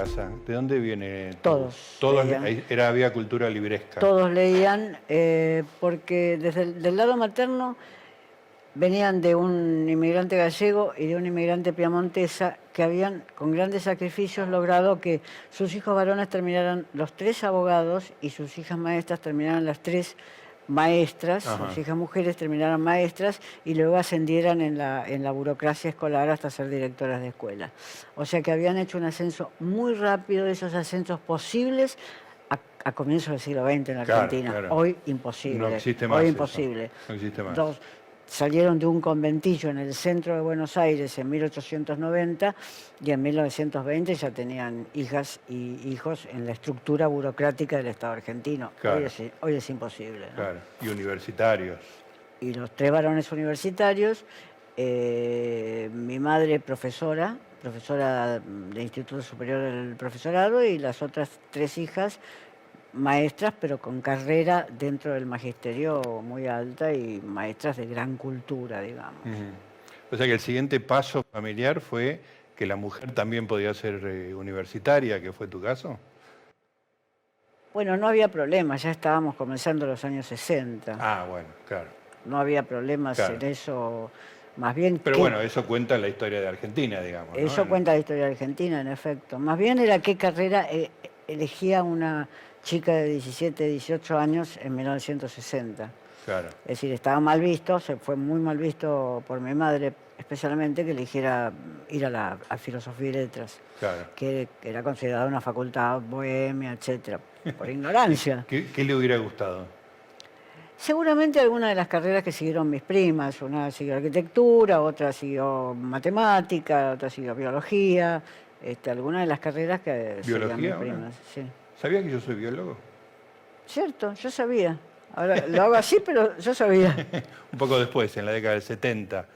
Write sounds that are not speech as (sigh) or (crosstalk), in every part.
casa? ¿De dónde viene? Todos Todos leían. era había cultura libresca. Todos leían, eh, porque desde el del lado materno venían de un inmigrante gallego y de una inmigrante piamontesa que habían, con grandes sacrificios, logrado que sus hijos varones terminaran los tres abogados y sus hijas maestras terminaran las tres maestras, Ajá. sus hijas mujeres terminaran maestras y luego ascendieran en la, en la burocracia escolar hasta ser directoras de escuela. O sea que habían hecho un ascenso muy rápido de esos ascensos posibles a, a comienzos del siglo XX en Claro, Argentina. claro. Hoy imposible. No existe más Hoy imposible. No existe más. Dos, salieron de un conventillo en el centro de Buenos Aires en 1890 y en 1920 ya tenían hijas y hijos en la estructura burocrática del Estado argentino. Claro. Hoy, es, hoy es imposible. ¿no? Claro. Y universitarios. y los tres varones universitarios, eh, mi madre profesora, profesora del Instituto Superior del Profesorado, y las otras tres hijas maestras, pero con carrera dentro del magisterio muy alta y maestras de gran cultura, digamos. O sea que el siguiente paso familiar fue que la mujer también podía ser eh, universitaria, que fue tu caso. Bueno, no había problema, ya estábamos comenzando los años 60, Ah, bueno, claro. no había problemas Claro. en eso, más bien... Pero que- bueno, eso cuenta la historia de Argentina, digamos. Eso En- cuenta la historia de Argentina, en efecto. Más bien era qué carrera eh, elegía una chica de 17, 18 años en 1960. Claro. Es decir, estaba mal visto, se fue muy mal visto por mi madre, especialmente que eligiera ir a la a filosofía y letras, Claro. que era considerada una facultad bohemia, etcétera, por ignorancia. (laughs) ¿Qué, qué le hubiera gustado? Seguramente alguna de las carreras que siguieron mis primas, una siguió arquitectura, otra siguió matemática, otra siguió biología, este, alguna de las carreras que seguían mis primas. Sí. ¿Sabía que yo soy biólogo? Cierto, yo sabía. Ahora lo hago así, pero yo sabía. (laughs) Un poco después, en la década del 70,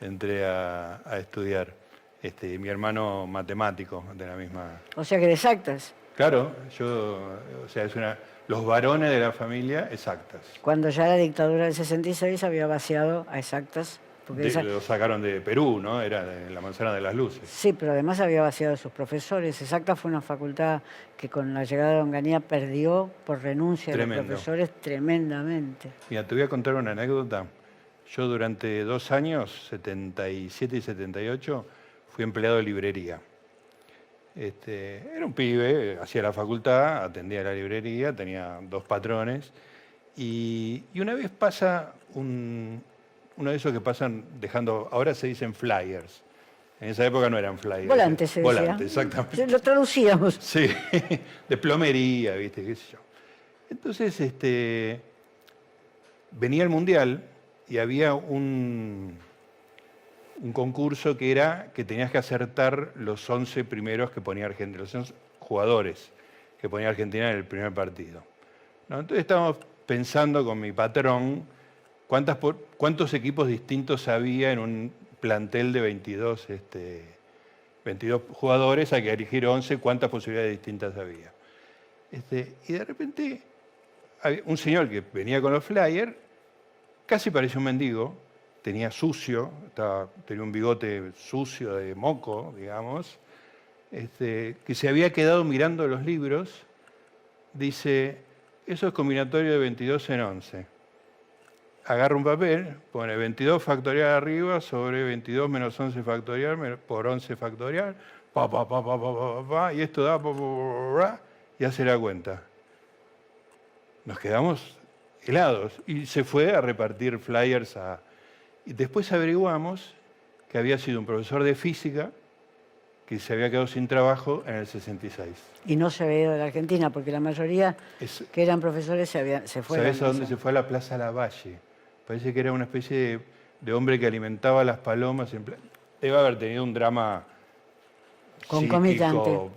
entré a, a estudiar. Este, mi hermano matemático de la misma. O sea que de exactas. Claro, yo, o sea, es una, los varones de la familia exactas. Cuando ya la dictadura del 66 había vaciado a exactas. Porque De- esa- lo sacaron de Perú, ¿no? Era de la manzana de las luces. Sí, pero además había vaciado a sus profesores. Exacta fue una facultad que con la llegada de Onganía perdió por renuncia de los profesores tremendamente. Mira, te voy a contar una anécdota. Yo durante dos años, 77 y 78, fui empleado de librería. Este, era un pibe, hacía la facultad, atendía la librería, tenía dos patrones. Y, y una vez pasa un, uno de esos que pasan dejando, ahora se dicen flyers. En esa época no eran flyers. Volantes se decía. Volantes, exactamente. Lo traducíamos. Sí, (laughs) de plomería, ¿viste? ¿Qué sé yo? Entonces, este, venía el Mundial y había un, un concurso que era que tenías que acertar los 11 primeros que ponía Argentina, los 11 jugadores que ponía Argentina en el primer partido. ¿no? Entonces estábamos pensando con mi patrón cuántos equipos distintos había en un plantel de 22, este, 22 jugadores, hay que elegir 11, cuántas posibilidades distintas había. Este, y de repente un señor que venía con los flyers, casi parecía un mendigo, tenía sucio, tenía un bigote sucio de moco, digamos, este, que se había quedado mirando los libros, dice, eso es combinatorio de 22 en 11 agarro un papel, pone 22 factorial arriba sobre 22 menos 11 factorial por 11 factorial, pa, pa, pa, pa, pa, pa, pa y esto da, pa, pa, y hace la cuenta. Nos quedamos helados y se fue a repartir flyers a... Y después averiguamos que había sido un profesor de física que se había quedado sin trabajo en el 66. Y no se había de la Argentina, porque la mayoría que eran profesores se, había... se fueron. ¿Sabes a dónde se fue? A la Plaza Lavalle Parece que era una especie de, de hombre que alimentaba a las palomas. en Debe haber tenido un drama Concomitante. psíquico,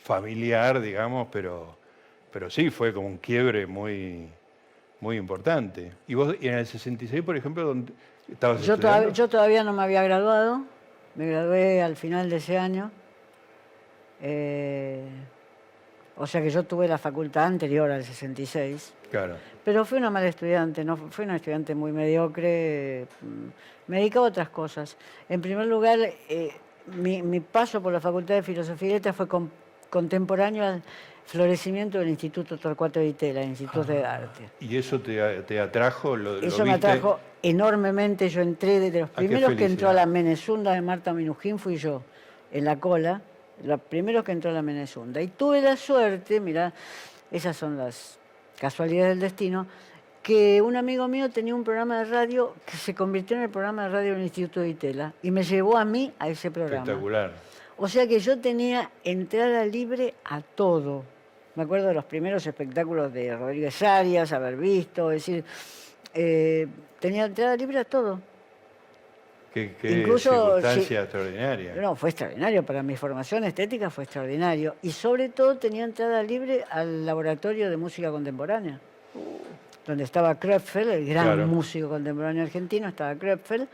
familiar, digamos, pero, pero sí, fue como un quiebre muy, muy importante. Y vos, y en el 66, por ejemplo, donde estabas Yo, todavía, yo todavía no me había graduado, me gradué al final de ese año. Eh, o sea que yo tuve la facultad anterior al 66. Claro. Pero fui una mala estudiante, no fui una estudiante muy mediocre, mm, me dedicaba a otras cosas. En primer lugar, eh, mi, mi paso por la Facultad de Filosofía y Letras fue contemporáneo al florecimiento del Instituto Torcuato de Itela, el Instituto de Arte. ¿Y eso te, te atrajo? ¿Lo, lo Eso me viste? atrajo enormemente. Yo entré desde los Ah, primeros que entró a la. Menezunda de Marta Minujín, fui yo, en la cola, los primeros que entró a la Menezunda. Y tuve la suerte, mira, esas son las casualidades del destino, que un amigo mío tenía un programa de radio que se convirtió en el programa de radio del Instituto de Itela y me llevó a mí a ese programa. Espectacular. O sea que yo tenía entrada libre a todo. Me acuerdo de los primeros espectáculos de Rodríguez Arias, haber visto, es decir, eh, tenía entrada libre a todo. Qué, qué Incluso, circunstancia sí. extraordinaria. No, fue extraordinario, para mi formación estética fue extraordinario. Y sobre todo tenía entrada libre al laboratorio de música contemporánea, donde estaba Krepfel, el gran Claro. músico contemporáneo argentino, estaba Krepfel,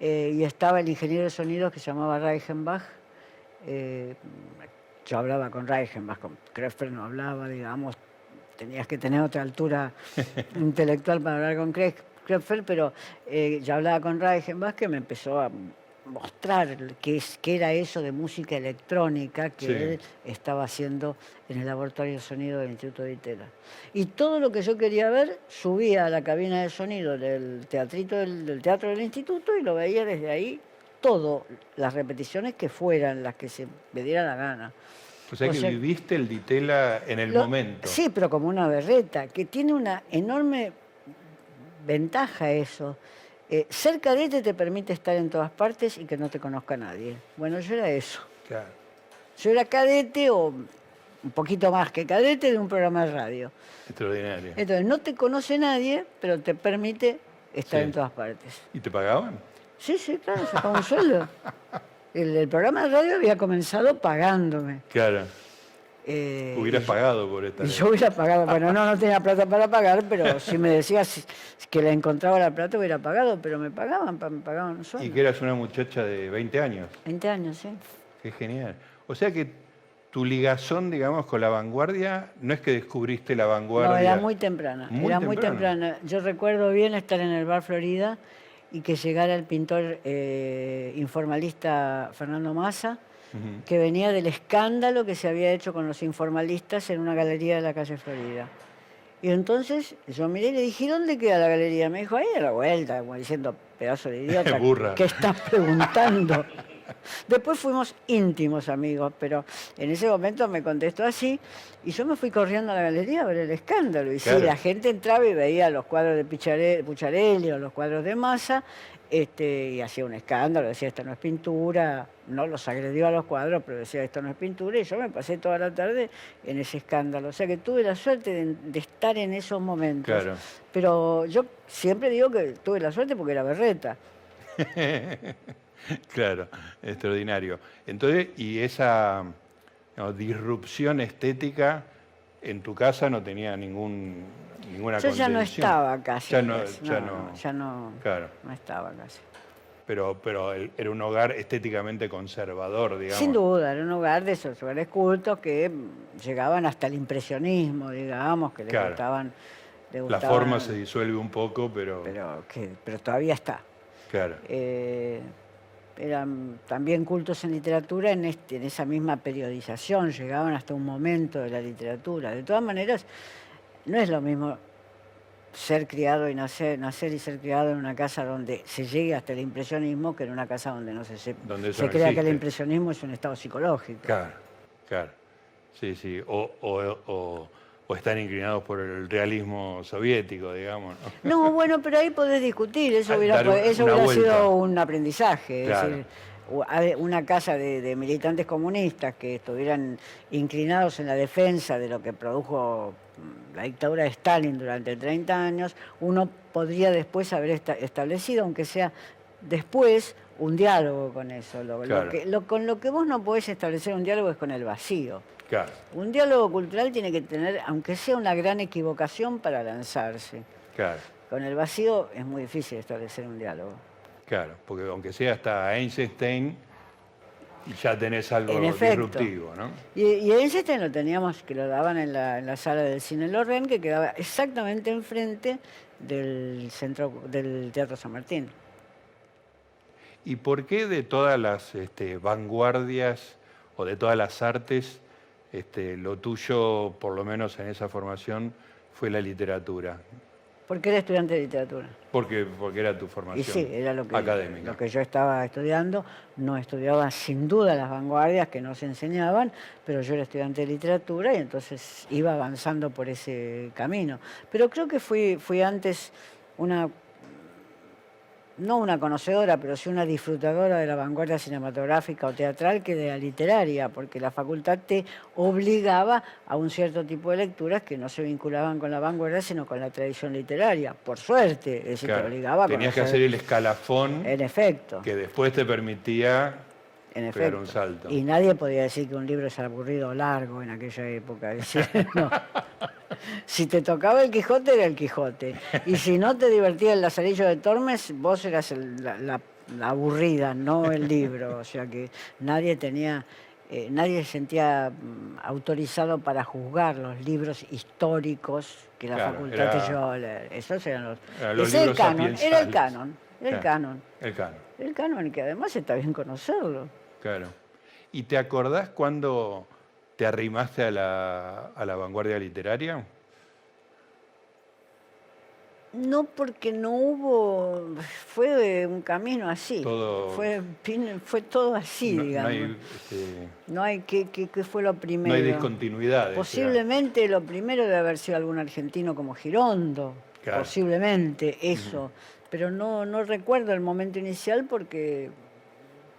eh, y estaba el ingeniero de sonido que se llamaba Reichenbach. Eh, yo hablaba con Reichenbach, con Krepfel no hablaba, digamos, tenías que tener otra altura (laughs) intelectual para hablar con Kre- Pero eh, yo hablaba con Reichenbach que me empezó a mostrar qué, es, qué era eso de música electrónica que Sí. él estaba haciendo en el laboratorio de sonido del Instituto de Itela. Y todo lo que yo quería ver, subía a la cabina de sonido del teatrito del, del teatro del instituto y lo veía desde ahí todo, las repeticiones que fueran, las que se me diera la gana. O sea o que viviste el Ditela en el Lo- momento. Sí, pero como una berreta, que tiene una enorme ventaja eso. Eh, ser cadete te permite estar en todas partes y que no te conozca nadie. Bueno, yo era eso. Claro. Yo era cadete o un poquito más que cadete de un programa de radio. Extraordinario. Entonces, no te conoce nadie, pero te permite estar Sí. en todas partes. ¿Y te pagaban? Sí, sí, claro, se un sueldo. (laughs) El, el programa de radio había comenzado pagándome. Claro. Eh, Hubieras pagado por esta. Y yo hubiera pagado, bueno, no, no tenía plata para pagar, pero si me decías que le encontraba la plata hubiera pagado, pero me pagaban, pa- me pagaban un Y que eras una muchacha de 20 años. 20 años, sí. Qué genial. O sea que tu ligazón, digamos, con la vanguardia, no es que descubriste la vanguardia. No, era muy temprana, Muy era muy temprana. Yo recuerdo bien estar en el bar Florida y que llegara el pintor eh, informalista Fernando Massa, Que venía del escándalo que se había hecho con los informalistas en una galería de la calle Florida. Y entonces yo miré y le dije, "¿Y ¿dónde queda la galería? Me dijo, ahí a la vuelta, como diciendo, pedazo de idiota, (laughs) Burra. ¿qué estás preguntando? Después fuimos íntimos amigos, pero en ese momento me contestó así y yo me fui corriendo a la galería a ver el escándalo. Y Claro. sí, la gente entraba y veía los cuadros de Pucharelli o los cuadros de Massa este, y hacía un escándalo, decía esto no es pintura, no los agredió a los cuadros, pero decía esto no es pintura y yo me pasé toda la tarde en ese escándalo. O sea que tuve la suerte de, de estar en esos momentos. Claro. Pero yo siempre digo que tuve la suerte porque era berreta. (laughs) Claro, extraordinario. Entonces, y esa disrupción estética en tu casa no tenía ningún, ninguna Yo ya no estaba casi. Ya no, pues, ya no, no. ya no, Claro, no estaba casi. pero, pero era un hogar estéticamente conservador, digamos. Sin duda, era un hogar de esos hogares cultos que llegaban hasta el impresionismo, digamos, que le Claro. gustaban. le La gustaban, forma se disuelve un poco, pero, pero, que, pero todavía está. claro. Eh, eran también cultos en literatura en, este, en esa misma periodización, llegaban hasta un momento de la literatura. De todas maneras, no es lo mismo ser criado y nacer, nacer y ser criado en una casa donde se llegue hasta el impresionismo que en una casa donde no se, se, Donde eso se no crea que el impresionismo es un estado psicológico. Claro, claro. Sí, sí. O, o- o- o están inclinados por el realismo soviético, digamos. ¿no? No, bueno, pero ahí podés discutir, eso (laughs) Ah, hubiera, eso sido un aprendizaje. Claro. Es decir, u- a- una casa de, de militantes comunistas que estuvieran inclinados en la defensa de lo que produjo mm, la dictadura de Stalin durante 30 años, uno podría después haber esta- establecido, aunque sea después, un diálogo con eso. Lo- que- lo- con lo que vos no podés establecer un diálogo es con el vacío. Claro, Un diálogo cultural tiene que tener, aunque sea una gran equivocación, para lanzarse. claro, Con el vacío es muy difícil establecer un diálogo. Claro. Porque aunque sea hasta Einstein, ya tenés algo En disruptivo, ¿no? Y, y Einstein lo teníamos, que lo daban en la, en la sala del cine Lorraine, que quedaba exactamente enfrente del centro del Teatro San Martín. ¿Y por qué de todas las este, vanguardias o de todas las artes este, lo tuyo, por lo menos en esa formación, fue la literatura. Porque era estudiante de literatura. Porque, porque era tu formación Y sí, era lo que, académica. lo que yo estaba estudiando. No estudiaba sin duda las vanguardias que nos enseñaban, pero yo era estudiante de literatura y entonces iba avanzando por ese camino. Pero creo que fui, fui antes una no una conocedora, pero sí una disfrutadora de la vanguardia cinematográfica o teatral que de la literaria, porque la facultad te obligaba a un cierto tipo de lecturas que no se vinculaban con la vanguardia, sino con la tradición literaria. Por suerte, es decir, te obligaba a Tenías que hacer el escalafón en efecto. que después te permitía en un salto. Y nadie podía decir que un libro es aburrido o largo en aquella época. Es decir, (laughs) no. Si te tocaba el Quijote, era el Quijote. Y si no te divertía el Lazarillo de Tormes, vos eras la, aburrida, no el libro. O sea que nadie tenía... Eh, nadie se sentía mm, autorizado para juzgar los libros históricos que la facultad te llevaba a leer. Esos eran los... era el canon, era el canon, era el canon. El canon. El canon, y que además está bien conocerlo. Claro. ¿Y te acordás cuando te arrimaste a la, a la vanguardia literaria? No, porque no hubo, fue un camino así. Fue, fue todo así, digamos. No hay, este, ¿qué, fue lo primero? No hay discontinuidad. Posiblemente lo primero debe haber sido algún argentino como Girondo. Posiblemente eso. Pero no, no recuerdo el momento inicial porque,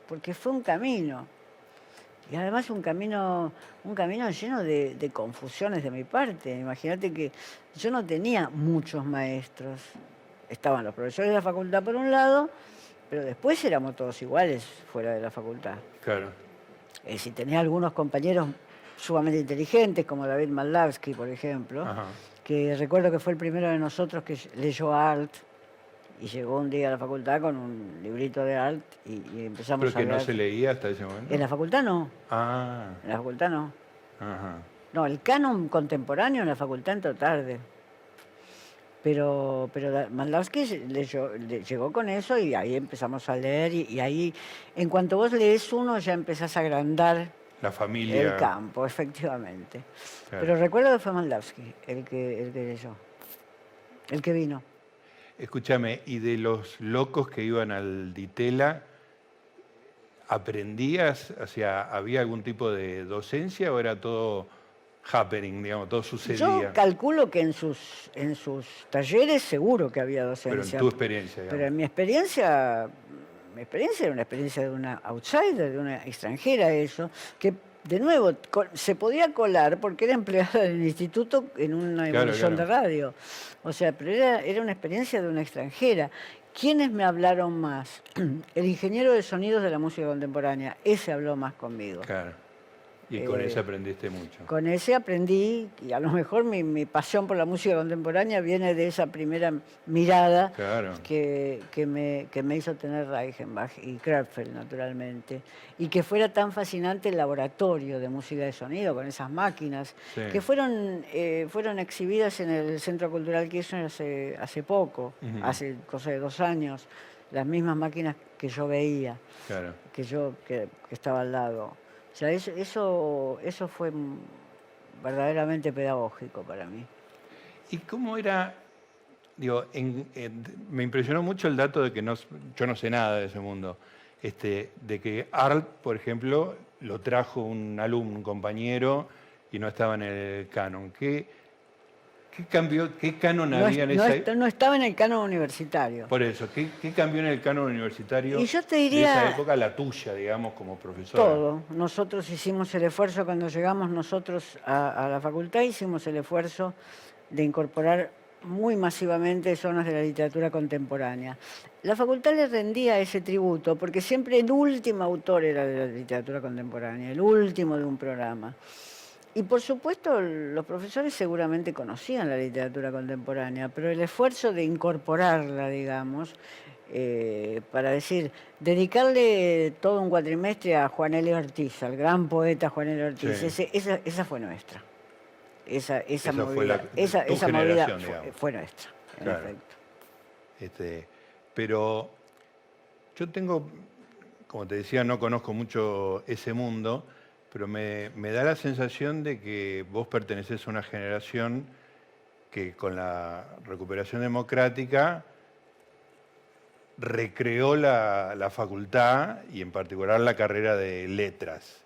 porque fue un camino. Y además un camino, un camino lleno de, confusiones de mi parte. Imagínate que yo no tenía muchos maestros. Estaban los profesores de la facultad por un lado, pero después éramos todos iguales fuera de la facultad. Claro. Eh, si tenía algunos compañeros sumamente inteligentes, como David Maldavsky, por ejemplo, que recuerdo que fue el primero de nosotros que leyó Art, y llegó un día a la facultad con un librito de art y, empezamos a ¿Pero que no se leía hasta ese momento? En la facultad no. Ah. En la facultad no. Ajá. No, el canon contemporáneo en la facultad entró tarde. Pero, pero Mandowski llegó con eso y ahí empezamos a leer y, ahí, en cuanto vos lees uno, ya empezás a agrandar la familia. El campo, (laughs) efectivamente. Pero recuerdo que fue Maldavsky el que, el que leyó, el que vino. Escúchame, ¿y de los locos que iban al Ditela, aprendías? O sea, ¿había algún tipo de docencia o era todo happening, digamos, todo sucedía? Yo calculo que en sus, en sus talleres seguro que había docencia. Pero en tu experiencia. Pero en mi experiencia, mi experiencia era una experiencia de una outsider, de una extranjera, eso, que de nuevo, se podía colar porque era empleada del instituto en una emisión de radio. O sea, pero era, era una experiencia de una extranjera. ¿Quiénes me hablaron más? (clears throat) El ingeniero de sonidos de la música contemporánea. Ese habló más conmigo. Claro. Y con ese eh, aprendiste mucho. Con ese aprendí, y a lo mejor mi, pasión por la música contemporánea viene de esa primera mirada que, me, me hizo tener Reichenbach y Krapfel, naturalmente. Y que fuera tan fascinante el laboratorio de música de sonido con esas máquinas, que fueron, eh, fueron exhibidas en el Centro Cultural Kirchner hace, hace poco, hace cosa de dos años, las mismas máquinas que yo veía, que yo que estaba al lado. O sea, eso, eso, fue verdaderamente pedagógico para mí. ¿Y cómo era? Digo, me impresionó mucho el dato de que no, yo no sé nada de ese mundo. Este, de que Art, por ejemplo, lo trajo un alumno, un compañero, y no estaba en el canon. ¿Qué, ¿Qué cambió, qué canon había en esa No estaba en el canon universitario. Por eso, ¿qué, cambió en el canon universitario y yo te diría, de esa época, la tuya, digamos, como profesora? Todo. Nosotros hicimos el esfuerzo, cuando llegamos nosotros a, la facultad, hicimos el esfuerzo de incorporar muy masivamente zonas de la literatura contemporánea. La facultad le rendía ese tributo, porque siempre el último autor era de la literatura contemporánea, el último de un programa. Y por supuesto los profesores seguramente conocían la literatura contemporánea, pero el esfuerzo de incorporarla, digamos, eh, para decir, dedicarle todo un cuatrimestre a Juan L. Ortiz, al gran poeta Juan L. Ortiz, esa, fue nuestra. Esa, esa movida, esa, fue, nuestra, en efecto. Este, pero yo tengo, como te decía, no conozco mucho ese mundo, pero me, me da la sensación de que vos perteneces a una generación que con la recuperación democrática recreó la, la facultad y en particular la carrera de letras.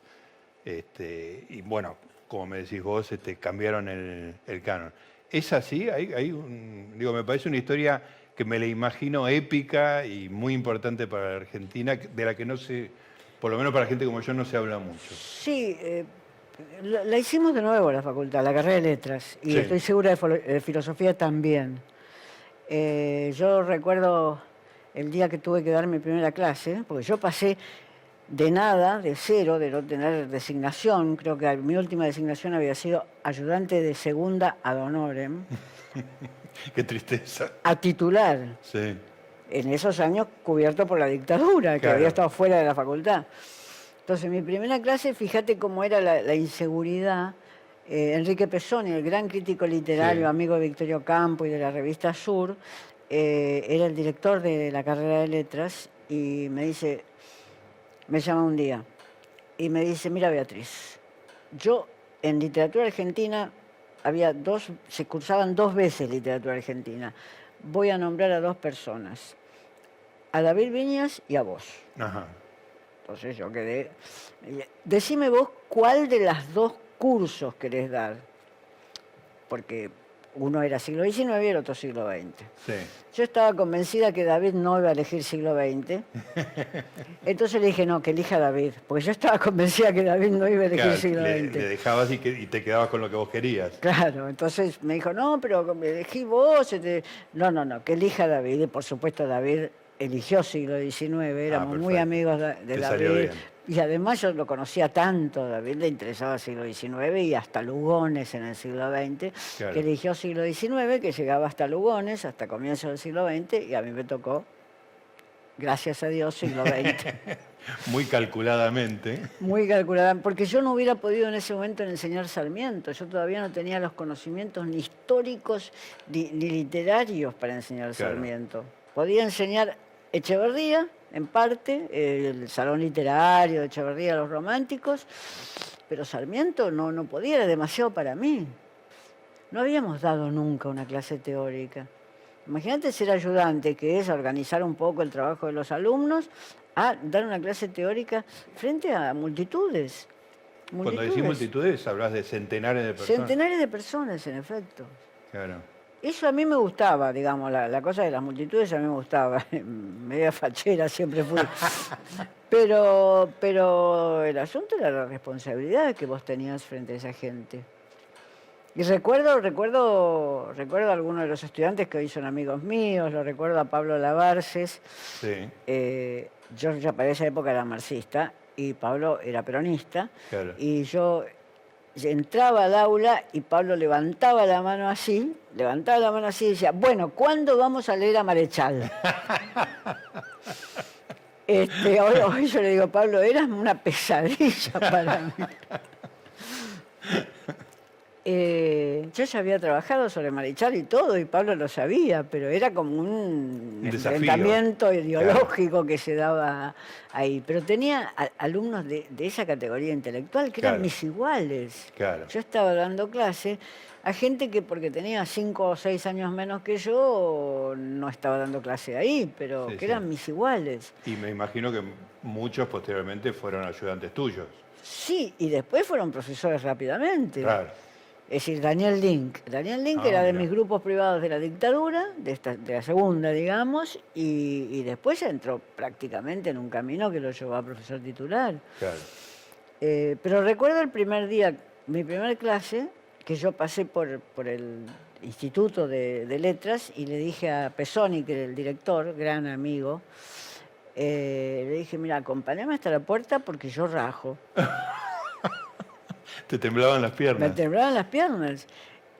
Este, y bueno, como me decís vos, este, cambiaron el, el canon. ¿Es así? Hay, hay un- digo, me parece una historia que me la imagino épica y muy importante para la Argentina, de la que no se, por lo menos para gente como yo, no se habla mucho. Sí, eh, la, la hicimos de nuevo la facultad, la carrera de letras, y Sí. estoy segura de filosofía también. Eh, yo recuerdo el día que tuve que dar mi primera clase, porque yo pasé de nada, de cero, de no tener designación, creo que mi última designación había sido ayudante de segunda ad honorem, (laughs) Qué tristeza. a titular. Sí. En esos años cubierto por la dictadura, que Claro. había estado fuera de la facultad. Entonces, mi primera clase, fíjate cómo era la, la inseguridad. Eh, Enrique Pesoni, el gran crítico literario, Sí. amigo de Victorio Campo y de la revista Sur, eh, era el director de la carrera de letras y me dice, me llama un día y me dice, mira Beatriz, yo en literatura argentina había dos, se cursaban dos veces literatura argentina. Voy a nombrar a dos personas, a David Viñas y a vos. Ajá. Entonces yo quedé. Decime vos cuál de las dos cursos querés dar. Porque uno era siglo XIX y el otro siglo XX. Sí. Yo estaba convencida que David no iba a elegir siglo XX. (laughs) Entonces le dije, no, que elija David. Porque yo estaba convencida que David no iba a elegir Claro, siglo le, XX. le dejabas y, que- y te quedabas con lo que vos querías. Claro, entonces me dijo, no, pero elegí vos. este". No, no, no, que elija David. Y por supuesto David eligió siglo XIX, éramos muy Ah, amigos de, David. Y además yo lo conocía tanto, David le interesaba siglo XIX y hasta Lugones en el siglo XX, Claro. que eligió siglo XIX, que llegaba hasta Lugones, hasta comienzos del siglo XX, y a mí me tocó, gracias a Dios, siglo XX. (laughs) Muy calculadamente. Muy calculada, porque yo no hubiera podido en ese momento enseñar Sarmiento, yo todavía no tenía los conocimientos ni históricos ni, ni literarios para enseñar Claro. Sarmiento. Podía enseñar Echeverría, en parte, el salón literario de Echeverría, los románticos, pero Sarmiento no, no podía, era demasiado para mí. No habíamos dado nunca una clase teórica. Imagínate ser ayudante, que es organizar un poco el trabajo de los alumnos, a dar una clase teórica frente a multitudes. Cuando decís Multitudes. multitudes, hablas de centenares de personas. Centenares de personas, en efecto. Claro. Eso a mí me gustaba, digamos, la, la cosa de las multitudes a mí me gustaba. (laughs) Media fachera siempre fui. (laughs) Pero, pero el asunto era la responsabilidad que vos tenías frente a esa gente. Y recuerdo, recuerdo, recuerdo a algunos de los estudiantes que hoy son amigos míos, lo recuerdo a Pablo Lavarces. Sí, Eh, yo ya para esa época era marxista y Pablo era peronista. claro. Y yo entraba al aula y Pablo levantaba la mano así, levantaba la mano así y decía, bueno, ¿cuándo vamos a leer a Marechal? (laughs) Este, hoy, hoy yo le digo, Pablo, eras una pesadilla para mí. Eh, yo ya había trabajado sobre Marichal y todo, y Pablo lo sabía, pero era como un, enfrentamiento ideológico que se daba ahí. Pero tenía a- alumnos de, de esa categoría intelectual que eran mis iguales. Claro. Yo estaba dando clase a gente que porque tenía cinco o seis años menos que yo, no estaba dando clase ahí, pero Sí, que sí. eran mis iguales. Y me imagino que muchos posteriormente fueron ayudantes tuyos. Sí, y después fueron profesores rápidamente. Claro. Es decir, Daniel Link. Daniel Link Ah, era de mira. mis grupos privados de la dictadura, de, esta- de la segunda, digamos, y, y después entró prácticamente en un camino que lo llevó a profesor titular. Claro. Eh, pero recuerdo el primer día, mi primer clase, que yo pasé por, por el Instituto de, de Letras y le dije a Pesoni, que era el director, gran amigo, eh, le dije, mira, acompáñame hasta la puerta porque yo rajo. (laughs) (laughs) Te temblaban las Me piernas. temblaban las piernas.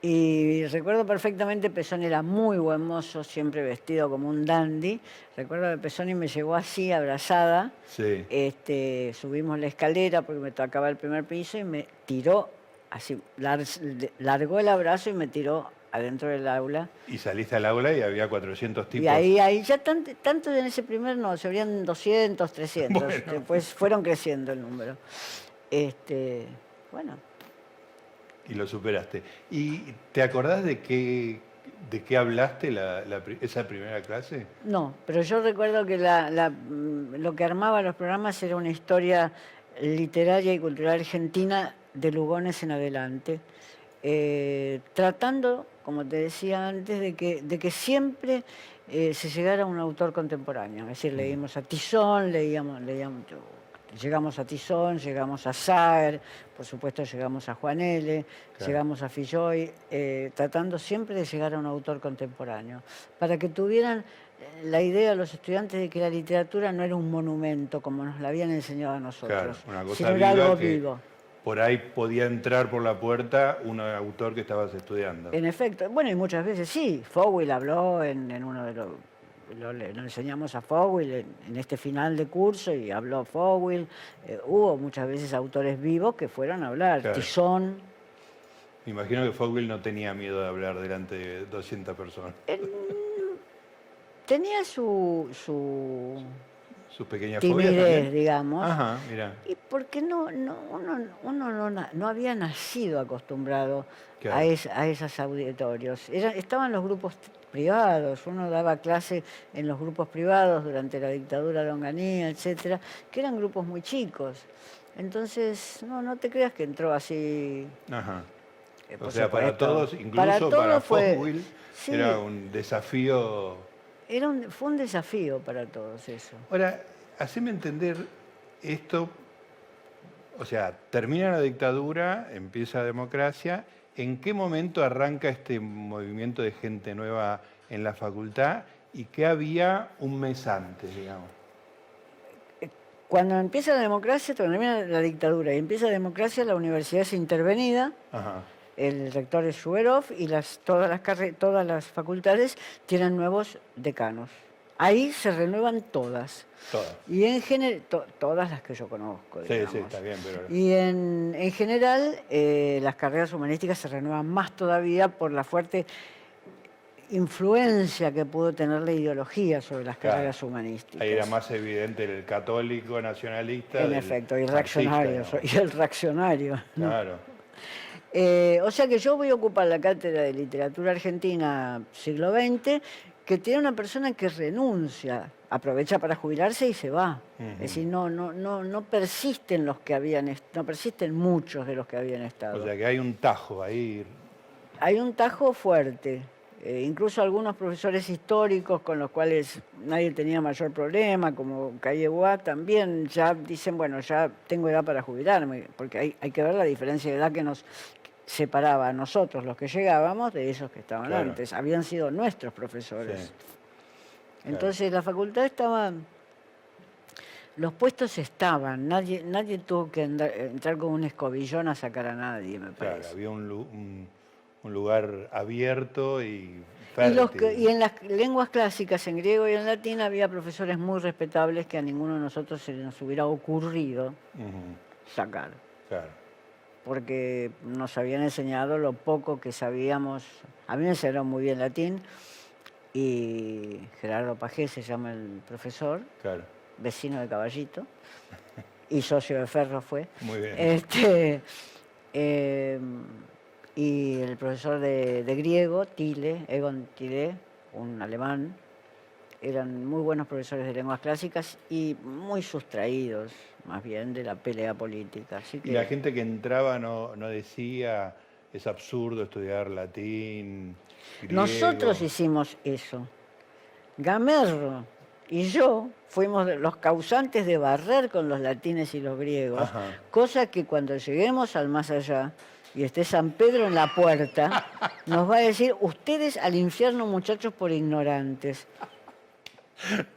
Y recuerdo perfectamente, Pesoni era muy buen mozo, siempre vestido como un dandy. Recuerdo que Pesoni me llegó así, abrazada. Sí. Este, subimos la escalera porque me tocaba el primer piso y me tiró, así, lar- largó el abrazo y me tiró adentro del aula. Y saliste al aula y había 400 tipos. Y ahí, ahí ya tanto, tanto en ese primer no, se habrían 200, 300. Bueno. Después fueron creciendo el número. Este, bueno, Y lo superaste. ¿Y te acordás de qué, de qué hablaste la, esa primera clase? no, pero yo recuerdo que la- la- mm, lo que armaba los programas era una historia literaria y cultural argentina de Lugones en adelante, eh, tratando, como te decía antes, de que, de que siempre eh, se llegara a un autor contemporáneo. Es decir, leímos a Tizón, leíamos, leíamos, llegamos a Tizón, llegamos a Saer, por supuesto llegamos a Juan L., Claro. llegamos a Filloy, eh, tratando siempre de llegar a un autor contemporáneo, para que tuvieran eh, la idea los estudiantes de que la literatura no era un monumento como nos la habían enseñado a nosotros, Claro, una cosa sino era algo que vivo. por ahí podía entrar por la puerta un autor que estabas estudiando. En efecto, bueno, y muchas veces sí, Fowell habló en, en uno de los... Lo, le- lo enseñamos a Fowell en, en este final de curso y habló Fowell. Eh, hubo muchas veces autores vivos que fueron a hablar. Claro. Tizón. Me imagino que Fogel no tenía miedo de hablar delante de 200 personas. Tenía su, su Sus pequeñas timidez, digamos. Ajá, mira. Y porque no, no, uno, uno no, no había nacido acostumbrado Claro. a, es- a esos auditorios. Era- estaban los grupos privados, uno daba clase en los grupos privados durante la dictadura de Onganía, etcétera, que eran grupos muy chicos. Entonces, no, no te creas que entró así. Ajá. eh, O sea, para todos, incluso Para para, todos fue- Fogel, sí. era un desafío. Era un, fue un desafío para todos eso. Ahora, haceme entender esto. O sea, termina la dictadura, empieza la democracia. ¿En qué momento arranca este movimiento de gente nueva en la facultad y qué había un mes antes, digamos? Cuando empieza la democracia, cuando termina la dictadura y empieza la democracia, la universidad es intervenida, Ajá. el rector es Shuberov y las, todas, las carre- todas las facultades tienen nuevos decanos. Ahí se renuevan todas. Todas. Y en general, todas las que yo conozco. Sí, digamos. sí, está bien, pero. Y en, en general, eh, las carreras humanísticas se renuevan más todavía por la fuerte influencia que pudo tener la ideología sobre las Claro. carreras humanísticas. Ahí era más evidente el católico nacionalista. En efecto, y reaccionario, y el reaccionario. Claro. (laughs) Eh, o sea que yo voy a ocupar la cátedra de literatura argentina siglo XX, que tiene una persona que renuncia, aprovecha para jubilarse y se va. Ujú. Es decir, no, no, no, no persisten los que habían, no persisten muchos de los que habían estado. O sea que hay un tajo ahí. Hay un tajo fuerte. eh, incluso algunos profesores históricos con los cuales nadie tenía mayor problema, como Calle Boa, también ya dicen, bueno, ya tengo edad para jubilarme, porque hay, hay que ver la diferencia de edad que nos separaba a nosotros, los que llegábamos, de esos que estaban Claro. antes. Habían sido nuestros profesores. Sí. Entonces la facultad estaba... Los puestos estaban, nadie, nadie tuvo que andar- entrar con un escobillón a sacar a nadie, me Claro, parece. había un, un- un lugar abierto y Y, los y en las lenguas clásicas, en griego y en latín, había profesores muy respetables que a ninguno de nosotros se nos hubiera ocurrido sacar, Claro. Porque nos habían enseñado lo poco que sabíamos. A mí me enseñaron muy bien latín y Gerardo Pajé se llama el profesor, Claro. vecino de Caballito (laughs) y socio de Ferro fue. Muy bien. Este, (laughs) eh, y el profesor de, de griego, Tile, Egon Tile, un alemán, eran muy buenos profesores de lenguas clásicas y muy sustraídos, más bien, de la pelea política. Así que Y la gente que entraba no, no decía, es absurdo estudiar latín. griego". nosotros hicimos eso. Gamerro y yo fuimos los causantes de barrer con los latines y los griegos, Ajá. cosa que cuando lleguemos al más allá y esté San Pedro en la puerta, (laughs) nos va a decir, ustedes al infierno muchachos por ignorantes.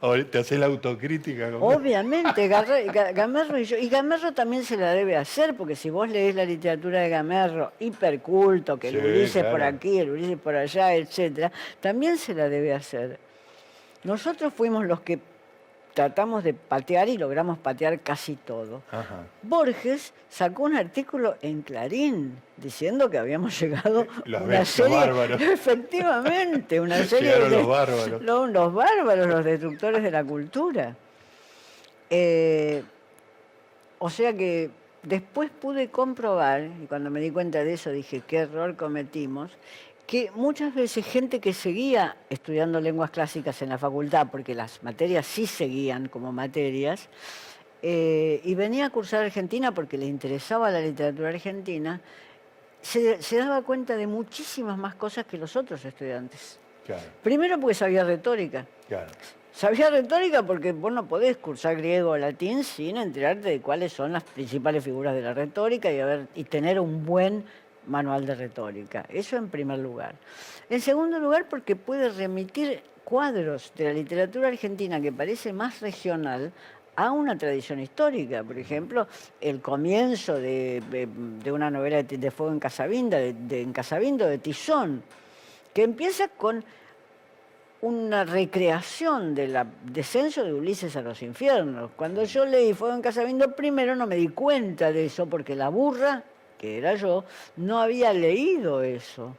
Ahora Te haces la autocrítica. Obviamente, Garre- Ga- Gamerro y yo, y Gamerro también se la debe hacer, porque si vos lees la literatura de Gamerro, hiperculto, que el Sí, Ulises por aquí, el Ulises por allá, etcétera, también se la debe hacer. Nosotros fuimos los que tratamos de patear y logramos patear casi todo. Ajá. Borges sacó un artículo en Clarín diciendo que habíamos llegado Los una serie, bárbaros. (laughs) efectivamente, una (laughs) serie Llegaron de los bárbaros. lo- los bárbaros, los destructores de la cultura. Eh, o sea que después pude comprobar, y cuando me di cuenta de eso dije, qué error cometimos, que muchas veces gente que seguía estudiando lenguas clásicas en la facultad, porque las materias sí seguían como materias, eh, y venía a cursar Argentina porque le interesaba la literatura argentina, se, se daba cuenta de muchísimas más cosas que los otros estudiantes. Claro, Primero porque sabía retórica. claro. Sabía retórica porque vos no podés cursar griego o latín sin enterarte de cuáles son las principales figuras de la retórica y, haber- y tener un buen manual de retórica. Eso en primer lugar. En segundo lugar, porque puede remitir cuadros de la literatura argentina que parece más regional a una tradición histórica. Por ejemplo, el comienzo de, una novela de, Fuego en Casabindo, de, de- en Casabindo, de Tizón, que empieza con una recreación del descenso de Ulises a los infiernos. Cuando yo leí Fuego en Casabindo primero no me di cuenta de eso porque la burra, que era yo, no había leído eso.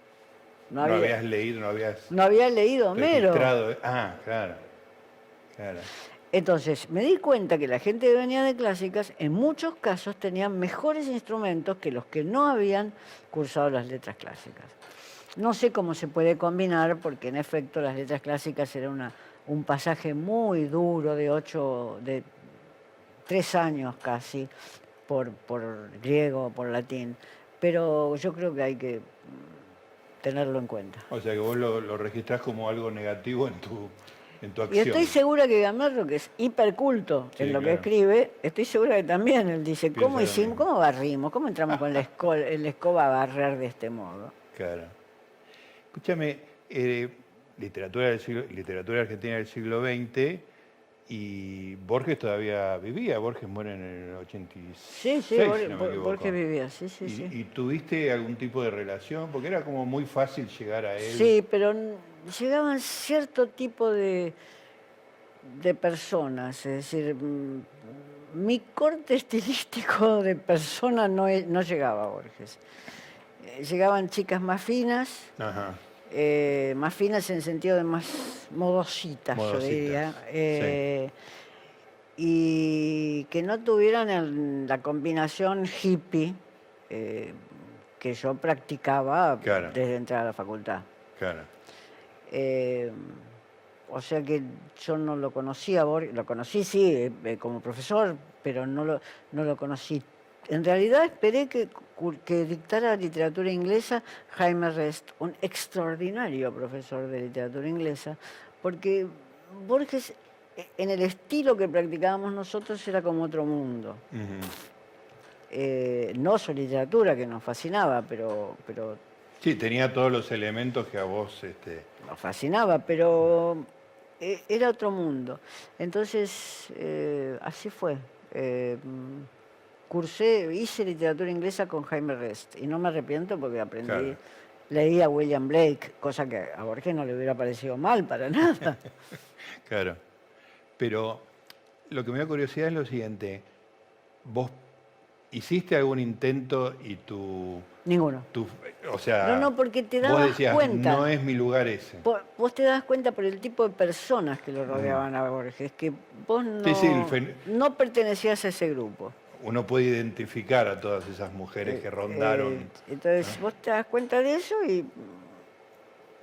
No, habías leído, no habías no había leído Homero. Ah, claro. Claro. Entonces, me di cuenta que la gente que venía de clásicas, en muchos casos, tenían mejores instrumentos que los que no habían cursado las letras clásicas. No sé cómo se puede combinar, porque en efecto las letras clásicas era una- un pasaje muy duro de ocho, de tres años casi, por, por griego, por latín. Pero yo creo que hay que mm, tenerlo en cuenta. O sea que vos lo, lo registrás como algo negativo en tu, en tu Y acción. estoy segura que Gamarro, que es hiperculto Sí, en lo que escribe, estoy segura que también él dice, ¿cómo Piensa hicimos, cómo barrimos? ¿Cómo entramos con la, (laughs) esco- la escoba a barrer de este modo? Claro. Escúchame, eh, literatura, del siglo- literatura argentina del siglo XX y Borges todavía vivía. Borges muere en el 86. Sí, sí, no. Borges vivía, sí, sí, ¿Y, sí. y tuviste algún tipo de relación? Porque era como muy fácil llegar a él. Sí, pero llegaban cierto tipo de, de personas, es decir, mi corte estilístico de persona no, e- no llegaba a Borges. Eh, Llegaban chicas más finas, Ajá. Eh, más finas en el sentido de más modositas, yo diría. sí. eh, Y que no tuvieran el- la combinación hippie eh, que yo practicaba Claro. desde entrar a la facultad. Claro. Eh, o sea que yo no lo conocía, lo conocí sí como profesor, pero no lo, no lo conocí. En realidad esperé que, dictara literatura inglesa Jaime Rest, un extraordinario profesor de literatura inglesa, porque Borges, eh, en el estilo que practicábamos nosotros, era como otro mundo. Eh, no su literatura, que nos fascinaba, pero, pero Sí, tenía todos los elementos que a vos... Este, nos fascinaba, pero eh, era otro mundo. Entonces, eh, así fue. Mm, cursé, hice literatura inglesa con Jaime Rest y no me arrepiento porque aprendí, Claro. leí a William Blake, cosa que a Borges no le hubiera parecido mal para (laughs) nada. Claro. Pero lo que me da curiosidad es lo siguiente. ¿Vos hiciste algún intento y tu... Ninguno. tu o sea, No, no, porque te vos dabas decías, cuenta. no es mi lugar ese. Vos te das cuenta por el tipo de personas que lo rodeaban a Borges, que vos no, Mm. Sí, sí, el fen- no pertenecías a ese grupo. Uno puede identificar a todas esas mujeres que rondaron. Eh, entonces vos te das cuenta de eso y, y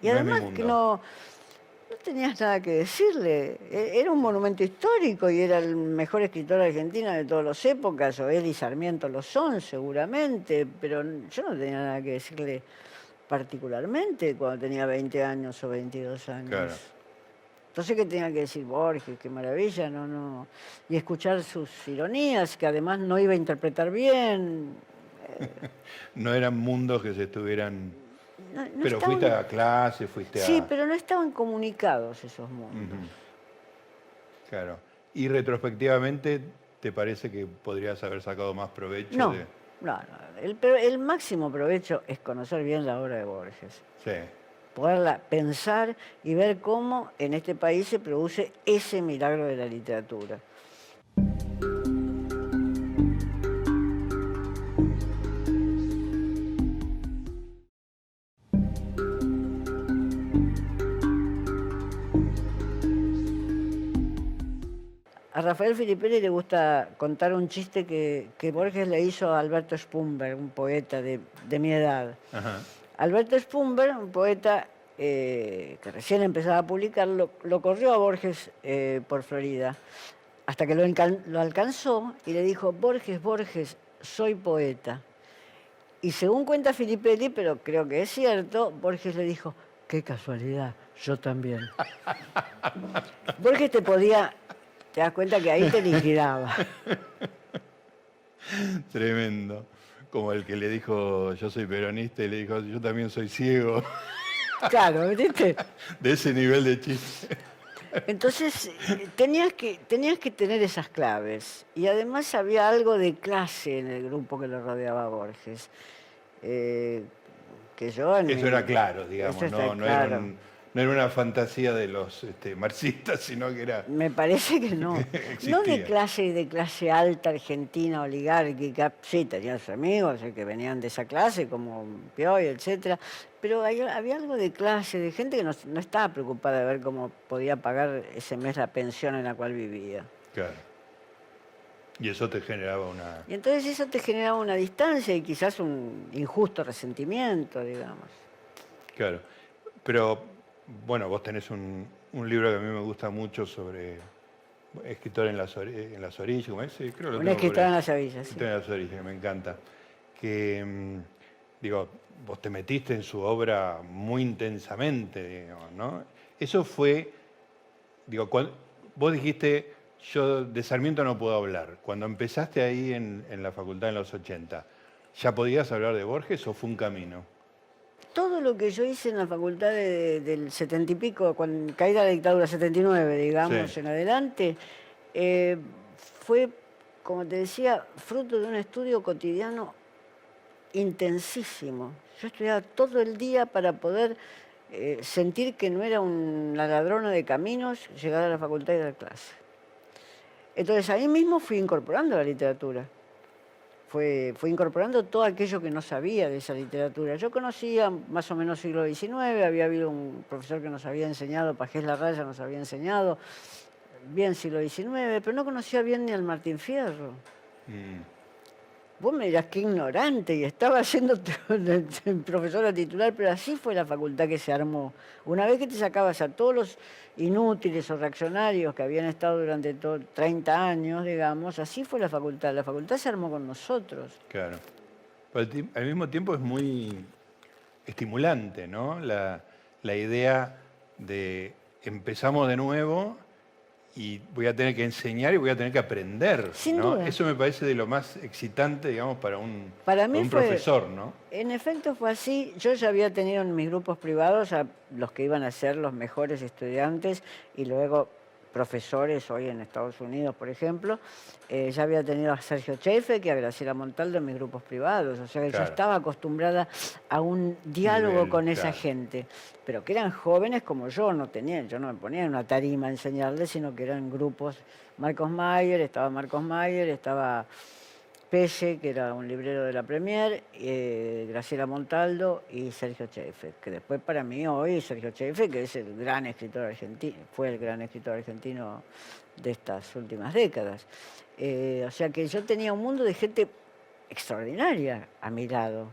No es además mundo. que no, no tenías nada que decirle. E- Era un monumento histórico y era el mejor escritor argentino de todas las épocas, o él y Sarmiento lo son seguramente, pero yo no tenía nada que decirle particularmente cuando tenía 20 años o 22 años. Claro. Entonces, ¿qué tenía que decir Borges? Qué maravilla, no, no. Y escuchar sus ironías, que además no iba a interpretar bien. (laughs) No eran mundos que se estuvieran... No- no pero estaban- fuiste a clase, fuiste a... Sí, pero no estaban comunicados esos mundos. Claro. Y retrospectivamente, ¿te parece que podrías haber sacado más provecho No, de...? no, no. El, el máximo provecho es conocer bien la obra de Borges. Sí. Poderla pensar y ver cómo en este país se produce ese milagro de la literatura. A Rafael Filippelli le gusta contar un chiste que, Borges le hizo a Alberto Spumber, un poeta de, de mi edad. Ajá. Alberto Spumber, un poeta eh, que recién empezaba a publicar, lo, lo corrió a Borges eh, por Florida, hasta que lo, lo alcanzó y le dijo, Borges, Borges, soy poeta. Y según cuenta Filippelli, pero creo que es cierto, Borges le dijo, qué casualidad, yo también. (laughs) Borges te podía, te das cuenta que ahí te liquidaba. Tremendo. Como el que le dijo, yo soy peronista, y le dijo, yo también soy ciego. (laughs) Claro, ¿viste? De ese nivel de chiste. Entonces, tenías que, tenías que tener esas claves. Y además había algo de clase en el grupo que lo rodeaba a Borges. Eh, que yo Eso mi- era claro, digamos, Eso no, era un- no era una fantasía de los este, marxistas, sino que era... Me parece que no. (laughs) no de clase de clase alta argentina, oligárquica. Sí, tenía sus amigos eh, que venían de esa clase, como Pioy, etcétera. Pero hay- había algo de clase, de gente que no, no estaba preocupada de ver cómo podía pagar ese mes la pensión en la cual vivía. Claro. Y eso te generaba una... Y entonces eso te generaba una distancia y quizás un injusto resentimiento, digamos. Claro. Pero, bueno, vos tenés un, un libro que a mí me gusta mucho sobre escritor en las, en las orillas, ¿cómo es? Sí, creo que Un escritor en las avillas, sí. Escritor en las orillas, me encanta. Que, mm, digo, vos te metiste en su obra muy intensamente, digamos, ¿no? Eso fue, digo, vos dijiste, yo de Sarmiento no puedo hablar. Cuando empezaste ahí en, en la facultad en los 80, ¿ya podías hablar de Borges o fue un camino? Todo lo que yo hice en la facultad de- del setenta y pico, cuando caída la dictadura 79, digamos, Sí. en adelante, eh, fue, como te decía, fruto de un estudio cotidiano intensísimo. Yo estudiaba todo el día para poder eh, sentir que no era una ladrona de caminos llegar a la facultad y dar clase. Entonces ahí mismo fui incorporando la literatura. Fue, fue incorporando todo aquello que no sabía de esa literatura. Yo conocía más o menos siglo XIX, había habido un profesor que nos había enseñado, Pajés Larraya nos había enseñado, bien siglo XIX, pero no conocía bien ni al Martín Fierro. Mm, Vos me dirás qué ignorante, y estaba siendo profesora titular, pero así fue la facultad que se armó. Una vez que te sacabas a todos los inútiles o reaccionarios que habían estado durante to- 30 años, digamos, así fue la facultad. La facultad se armó con nosotros. claro. Pero al, mismo tiempo es muy estimulante, ¿no? La idea de empezamos de nuevo y voy a tener que enseñar y voy a tener que aprender. Sin ¿no? duda. Eso me parece de lo más excitante, digamos, para un, Para mí un fue- profesor, ¿no? En efecto fue así. Yo ya había tenido en mis grupos privados a los que iban a ser los mejores estudiantes y luego profesores hoy en Estados Unidos, por ejemplo. Eh, ya había tenido a Sergio Chefe y a Graciela Montaldo en mis grupos privados. O sea que Claro. yo estaba acostumbrada a un diálogo Nivel, con esa claro. gente. Pero que eran jóvenes como yo, no tenían, yo no me ponía en una tarima a enseñarles, sino que eran grupos. Marcos Mayer, estaba Marcos Mayer, estaba Pelle, que era un librero de la Premier, eh, Graciela Montaldo y Sergio Chefe, que después para mí hoy Sergio Chefe, que es el gran escritor argentino, fue el gran escritor argentino de estas últimas décadas. Eh, o sea que yo tenía un mundo de gente extraordinaria a mi lado.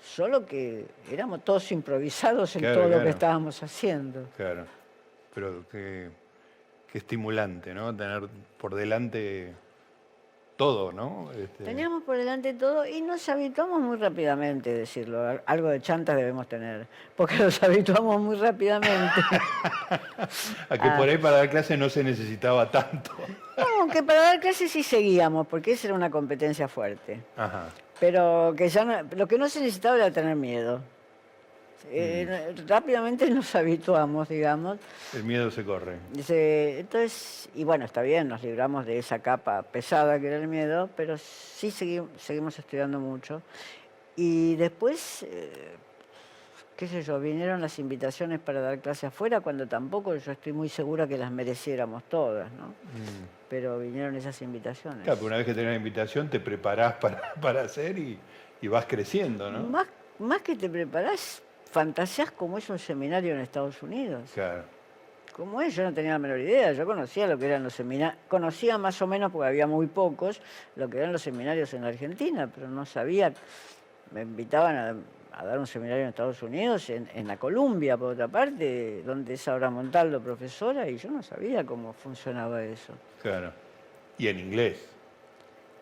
Solo que éramos todos improvisados en Claro, todo lo que estábamos haciendo. Claro. Pero qué, qué estimulante, ¿no? Tener por delante todo, ¿no? Este, Teníamos por delante todo y nos habituamos muy rápidamente, decirlo. Al- Algo de chantas debemos tener, porque nos (laughs) habituamos muy rápidamente. (laughs) A que Ah. por ahí para dar clase no se necesitaba tanto. No, que para dar clases sí seguíamos, porque esa era una competencia fuerte. Ajá. Pero que ya no- lo que no se necesitaba era tener miedo. Eh, Rápidamente nos (laughs) habituamos, digamos. El miedo se corre. Entonces, y bueno, está bien, nos libramos de esa capa pesada que era el miedo, pero sí segui- seguimos estudiando mucho. Y después, eh, qué sé yo, vinieron las invitaciones para dar clase afuera, cuando tampoco yo estoy muy segura que las mereciéramos todas, ¿no? Pero vinieron esas invitaciones. Mm. Claro, pero una vez que tenés la invitación te preparás para, (laughs) para hacer y, y vas creciendo, ¿no? Más, más que te preparás, fantaseás como es un seminario en Estados Unidos. Claro. como es, yo no tenía la menor idea, yo conocía lo que eran los seminarios, conocía más o menos, porque había muy pocos, lo que eran los seminarios en Argentina, pero no sabía, me invitaban a, a dar un seminario en Estados Unidos, en, en, la Columbia, por otra parte, donde es ahora Montaldo profesora, y yo no sabía cómo funcionaba eso. Claro. ¿Y en inglés?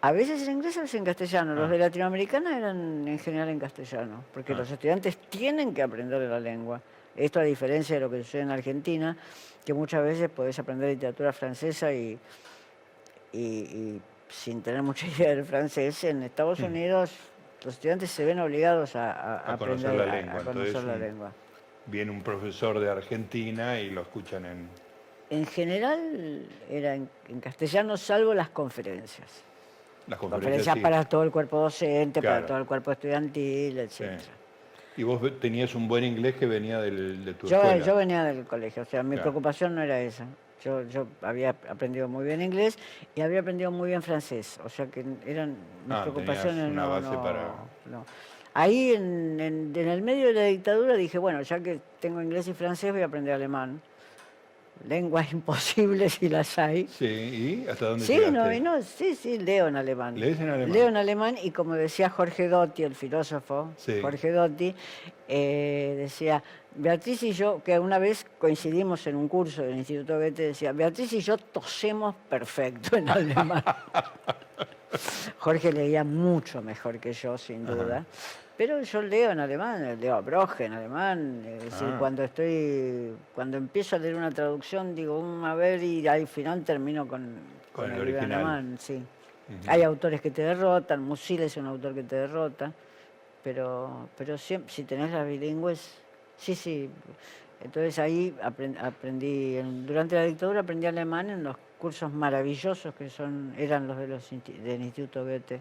A veces en inglés, a veces en castellano. Los Ah. de Latinoamericana eran en general en castellano, porque Ah. los estudiantes tienen que aprender la lengua. Esto a diferencia de lo que sucede en Argentina, que muchas veces podés aprender literatura francesa y, y- y sin tener mucha (laughs) idea del francés. En Estados Unidos los estudiantes se ven obligados a, aprender la lengua, a conocer entonces la lengua. Viene un profesor de Argentina y lo escuchan en... En general era en, en castellano, salvo las conferencias. Las Conferencias para todo el cuerpo docente, para todo el cuerpo estudiantil, Sí. etc. Y vos tenías un buen inglés que venía del, de tu Yo, escuela. yo venía del colegio, o sea, mi Claro. preocupación no era esa. Yo, yo había aprendido muy bien inglés y había aprendido muy bien francés, o sea que eran mis Ah, preocupaciones. una no, base no, para- no. Ahí en, en- en el medio de la dictadura dije, bueno, ya que tengo inglés y francés voy a aprender alemán. Lenguas (laughs) imposibles si las hay. Sí, ¿y hasta dónde Sí, no, y no, sí, sí, leo en alemán. ¿Lees en alemán? Leo en alemán y como decía Jorge Dotti, el filósofo, Sí. Jorge Dotti, eh, decía, Beatriz y yo, que una vez coincidimos en un curso del Instituto Goethe, decía, Beatriz y yo tosemos perfecto en alemán. (laughs) Jorge leía mucho mejor que yo, sin duda. Pero yo leo en alemán, leo a Broge en alemán. Es decir, Ah. cuando estoy, cuando empiezo a leer una traducción, digo, "Mm, a ver, y al final termino con, Con el original. alemán, sí. Hay autores que te derrotan, Musil es un autor que te derrota, pero, pero siempre, si tenés las bilingües, sí, sí. Entonces ahí apren- aprendí, en- durante la dictadura aprendí alemán en los cursos maravillosos que son eran los de los del Instituto Goethe.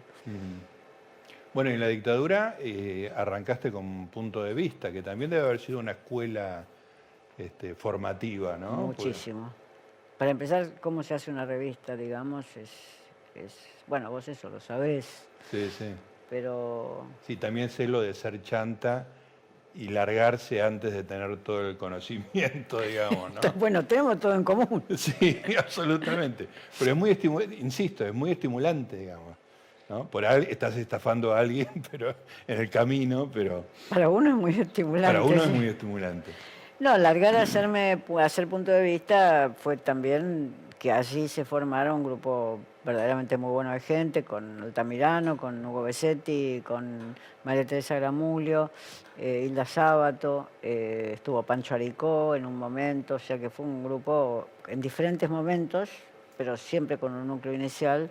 Bueno, en la dictadura eh, arrancaste con punto de vista, que también debe haber sido una escuela este, formativa, ¿no? Muchísimo. Para empezar, cómo se hace una revista, digamos, es, es bueno, vos eso lo sabés, sí, sí. pero Sí, también sé lo de ser chanta y largarse antes de tener todo el conocimiento, (laughs) digamos, ¿no? (laughs) bueno, tenemos todo en común. Sí, (laughs) absolutamente. Pero es muy estimulante, insisto, es muy estimulante, digamos. ¿No? Por ahí estás estafando a alguien (laughs) pero en el camino, pero Para uno es muy estimulante. para uno es muy estimulante. No, largar a hacerme, hacer punto de vista fue también que allí se formaron un grupo verdaderamente muy bueno de gente, con Altamirano, con Hugo Besetti, con María Teresa Gramulio, eh, Hilda Sábato, eh, estuvo Pancho Aricó en un momento, o sea que fue un grupo en diferentes momentos, pero siempre con un núcleo inicial.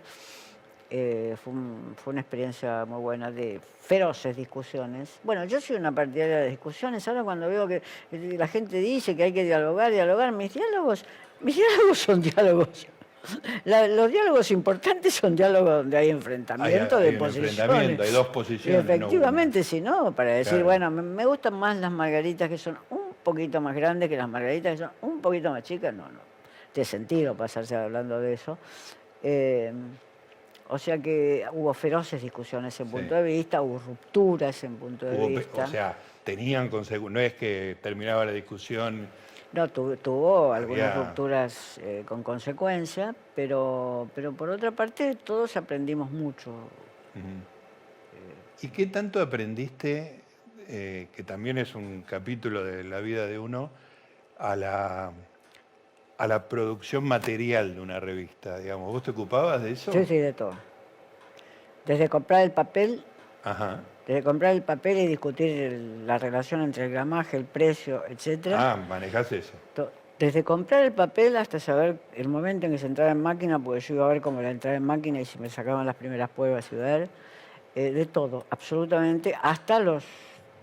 Eh, fue, un- fue una experiencia muy buena de feroces discusiones. Bueno, yo soy una partidaria de discusiones. Ahora cuando veo que la gente dice que hay que dialogar, dialogar, mis diálogos, mis diálogos son diálogos. La- los diálogos importantes son diálogos donde hay enfrentamiento Hay- de hay posiciones. enfrentamiento, hay dos Y posiciones. no efectivamente, si no, para decir, Claro. bueno, me, me gustan más las margaritas que son un poquito más grandes que las margaritas que son un poquito más chicas, no, no. Tiene sentido pasarse hablando de eso. Eh, o sea que hubo feroces discusiones en Sí. punto de vista, hubo rupturas en punto de Hubo vista. o sea, tenían consecuencias. No es que terminaba la discusión. No, tu- tuvo algunas Había- rupturas eh, con consecuencia, pero, pero por otra parte todos aprendimos mucho. ¿Y qué tanto aprendiste, eh, que también es un capítulo de la vida de uno, a la, a la producción material de una revista? Digamos, ¿vos te ocupabas de eso? Sí, sí, de todo. Desde comprar el papel Ajá. Desde comprar el papel y discutir el- la relación entre el gramaje, el precio, etcétera. Ah, manejás eso. To- Desde comprar el papel hasta saber el momento en que se entraba en máquina, porque yo iba a ver cómo era entrar en máquina y si me sacaban las primeras pruebas y ver, eh, de todo, absolutamente, hasta los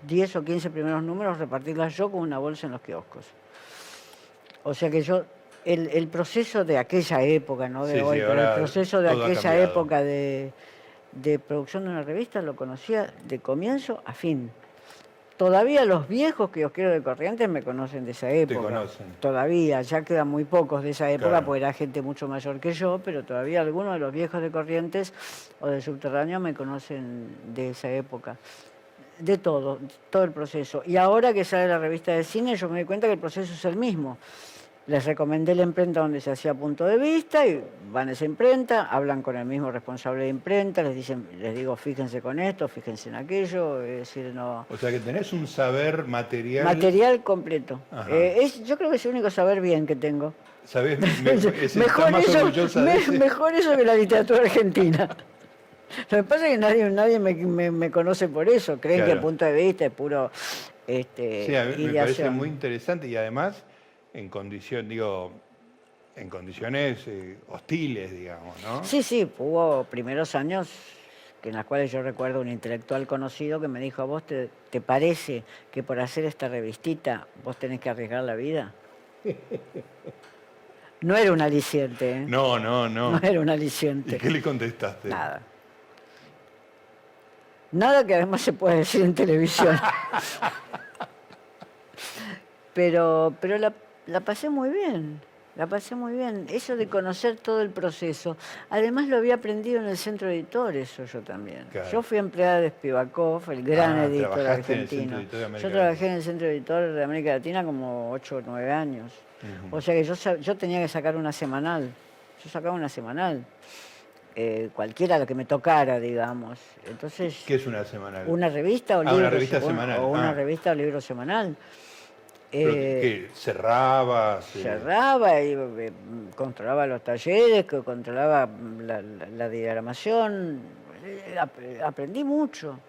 10 o 15 primeros números, repartirlas yo con una bolsa en los kioscos. O sea que yo, el, el proceso de aquella época, no de Sí, sí, hoy, pero el proceso de aquella época de, de producción de una revista lo conocía de comienzo a fin. Todavía los viejos kiosqueros de Corrientes me conocen de esa época. conocen. Todavía, ya quedan muy pocos de esa época, Claro. porque era gente mucho mayor que yo, pero todavía algunos de los viejos de Corrientes o del subterráneo me conocen de esa época. De todo, todo el proceso. Y ahora que sale la revista de cine, yo me doy cuenta que el proceso es el mismo. Les recomendé la imprenta donde se hacía punto de vista y van a esa imprenta, hablan con el mismo responsable de imprenta, les dicen, les digo, fíjense con esto, fíjense en aquello, es decir, no. O sea que tenés un saber material. Material completo. Eh, es, yo creo que es el único saber bien que tengo. ¿Sabés? (laughs) Me- es- mejor, más eso, me- mejor eso que la literatura argentina. (laughs) Lo que pasa es que nadie, nadie me, me- me conoce por eso. Creen que el punto de vista es puro este, Sí, a mí me parece muy interesante y además en condición, digo, en condiciones eh, hostiles, digamos, ¿no? Sí, sí, hubo primeros años que en las cuales yo recuerdo un intelectual conocido que me dijo, ¿a vos te, te parece que por hacer esta revistita vos tenés que arriesgar la vida? (laughs) No era un aliciente, ¿eh? No, no, no. No era un ¿Y aliciente. qué le contestaste? Nada. Nada que además se puede decir en televisión. (laughs) pero pero la, la pasé muy bien. La pasé muy bien. Eso de conocer todo el proceso. Además lo había aprendido en el centro de editores, eso yo también. Claro. Yo fui empleada de Spivakov, el gran Ah, editor argentino. Editor yo trabajé en el centro de editor de América Latina como 8 o 9 años. O sea que yo, yo tenía que sacar una semanal. Yo sacaba una semanal. Eh, cualquiera lo que me tocara, digamos. Entonces, ¿Qué es una semanal? una revista o Ah, libro una revista se- semanal, O una ah. revista o libro semanal. Eh, ¿qué? ¿Cerrabas? eh? cerraba y eh, controlaba los talleres, que controlaba la, la- la diagramación. Eh, ap- aprendí mucho.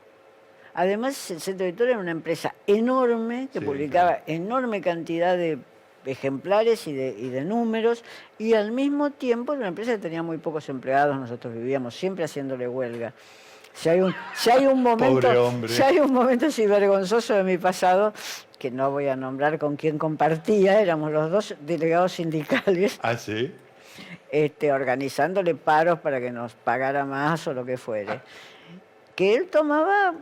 Además, el Centro Editor era una empresa enorme que Sí, publicaba enorme cantidad de ejemplares y de, y de números y al mismo tiempo era una empresa que tenía muy pocos empleados, nosotros vivíamos siempre haciéndole huelga. Si hay un, si hay un (laughs) momento, si hay un momento así vergonzoso de mi pasado, que no voy a nombrar con quién compartía, éramos los dos delegados sindicales Ah, sí. este, organizándole paros para que nos pagara más o lo que fuere. Que él tomaba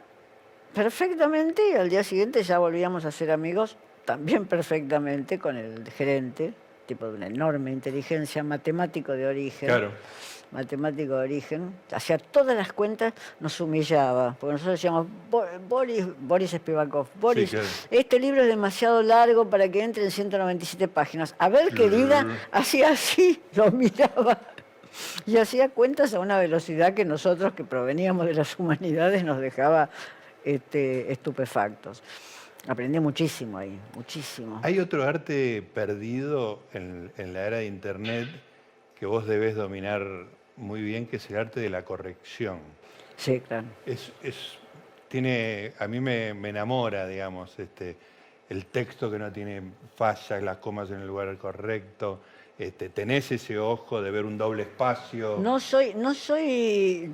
perfectamente y al día siguiente ya volvíamos a ser amigos también perfectamente con el gerente, tipo de una enorme inteligencia, matemático de origen. Claro. Matemático de origen, hacía todas las cuentas, nos humillaba, porque nosotros decíamos, "Bo- Boris, Boris Spivakov, Boris, claro. este libro es demasiado largo para que entre en 197 páginas. A ver, querida, hacía así, (laughs) lo miraba y hacía cuentas a una velocidad que nosotros, que proveníamos de las humanidades, nos dejaba este, estupefactos. Aprendí muchísimo ahí, muchísimo. ¿Hay otro arte perdido en, en la era de Internet que vos debés dominar muy bien, que es el arte de la corrección? Sí, claro. Es, es- tiene, a mí me, me enamora, digamos, este, el texto que no tiene fallas, las comas en el lugar correcto. Este, tenés ese ojo de ver un doble espacio. No soy, no soy,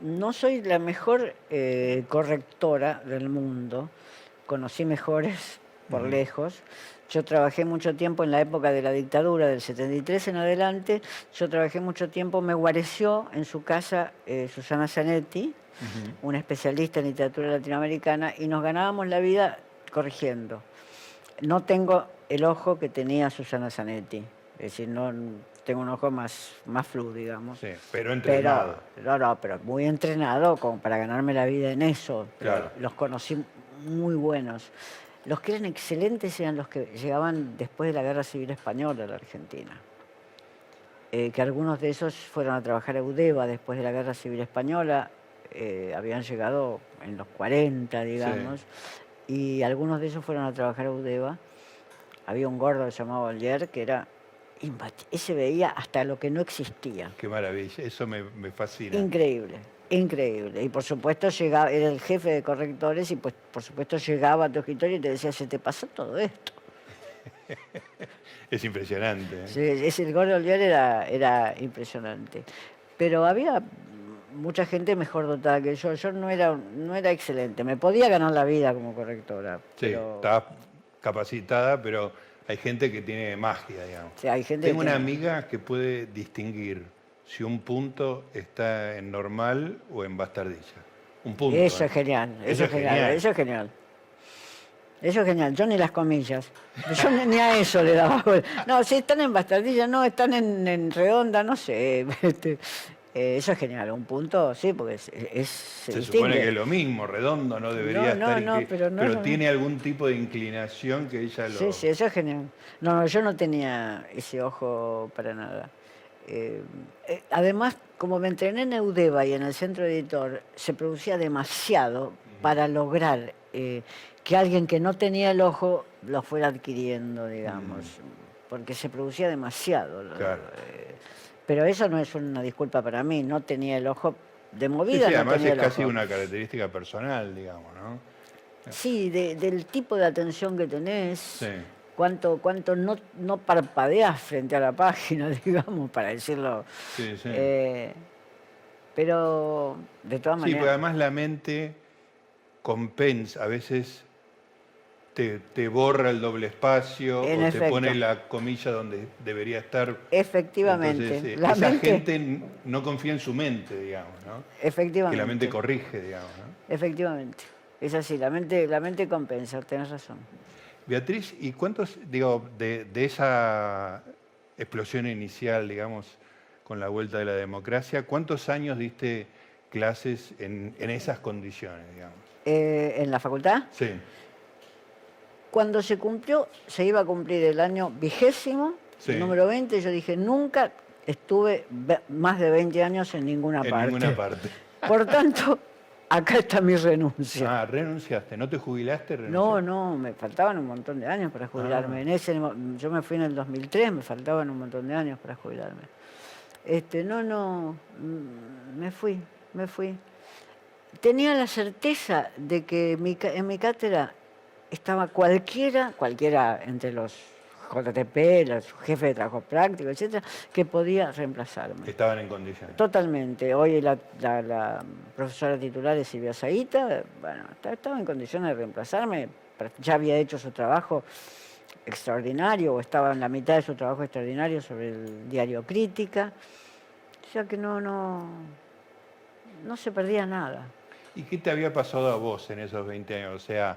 no soy la mejor eh, correctora del mundo. Conocí mejores por lejos. Yo trabajé mucho tiempo en la época de la dictadura, del 73 en adelante. Yo trabajé mucho tiempo, me guareció en su casa eh, Susana Zanetti, una especialista en literatura latinoamericana, y nos ganábamos la vida corrigiendo. No tengo el ojo que tenía Susana Zanetti, es decir, no tengo un ojo más, más flu, digamos. Sí, pero entrenado. Pero, no, no, pero muy entrenado como para ganarme la vida en eso. Claro. Los conocí muy buenos. Los que eran excelentes eran los que llegaban después de la Guerra Civil Española a la Argentina. Eh, que algunos de esos fueron a trabajar a Udeva después de la Guerra Civil Española, eh, habían llegado en los 40, digamos, y algunos de ellos fueron a trabajar a Udeva. Había un gordo llamaba Olier que era ese veía hasta lo que no existía. Qué maravilla, eso me, me fascina. Increíble, increíble. Y por supuesto llegaba, era el jefe de correctores y pues por supuesto llegaba a tu escritorio y te decía, se te pasó todo esto. (laughs) Es impresionante. ¿eh? Sí, ese el gordo Oliar era, era impresionante. Pero había mucha gente mejor dotada que yo. Yo no era, no era excelente. Me podía ganar la vida como correctora. Sí, pero, estás capacitada, pero hay gente que tiene magia, digamos. sí, hay gente Tengo que una tiene- amiga que puede distinguir si un punto está en normal o en bastardilla. Un punto. Eso ¿eh? es genial, eso, Eso es genial, genial. eso es genial. Eso es genial, yo ni las comillas. Yo ni, a eso le daba. No, si están en bastardilla, no, están en, en redonda, no sé. (laughs) este, Eh, eso es genial, un punto, sí, porque es, es- se, distingue. supone que es lo mismo, redondo no debería No, no, estar. no, pero no lo tiene algún tipo de inclinación que ella lo. Sí, sí, eso es genial. No, no, yo no tenía ese ojo para nada. Eh, eh, además, como me entrené en Eudeva y en el centro editor, se producía demasiado para lograr eh, que alguien que no tenía el ojo lo fuera adquiriendo, digamos, porque se producía demasiado. Claro. pero eso no es una disculpa para mí, no tenía el ojo de movida. sí, además tenía es casi una característica personal, digamos, ¿no? Sí, de- del tipo de atención que tenés. Sí. Cuánto, cuánto no, no parpadeas frente a la página, (laughs) digamos, para decirlo. Sí, sí. Eh, pero de todas Sí, maneras. porque además la mente compensa, a veces te, te borra el doble espacio En o te pone la comilla donde debería estar. efectivamente. Entonces, eh, la esa mente, gente no confía en su mente, digamos, ¿no? Que efectivamente. la mente corrige, digamos, ¿no? Efectivamente. Es así, la mente, la mente compensa, tenés razón. Beatriz, ¿y cuántos, digo, de, de esa explosión inicial, digamos, con la vuelta de la democracia, cuántos años diste clases en, en esas condiciones, digamos? Eh, en la facultad, Sí, cuando se cumplió, se iba a cumplir el año vigésimo, Sí. el número 20, yo dije, nunca estuve ve- más de 20 años en ninguna en parte. ninguna parte. Por tanto, acá está mi renuncia. Ah, renunciaste, ¿no te jubilaste? No, ¿Renunciaste? no, me faltaban un montón de años para jubilarme. Ah. En ese, yo me fui en el 2003, me faltaban un montón de años para jubilarme. Este, no, no, mm, me fui, me fui. Tenía la certeza de que mi en mi cátedra estaba cualquiera, cualquiera entre los JTP, los jefes de trabajo práctico, etcétera, que podía reemplazarme. Estaban en condiciones. Totalmente. Hoy la, la- la profesora titular es Silvia Zaita. Bueno, esta- estaba en condiciones de reemplazarme. Ya había hecho su trabajo extraordinario, o estaba en la mitad de su trabajo extraordinario sobre el diario Crítica. O sea que no, no, no se perdía nada. ¿Y qué te había pasado a vos en esos 20 años? O sea,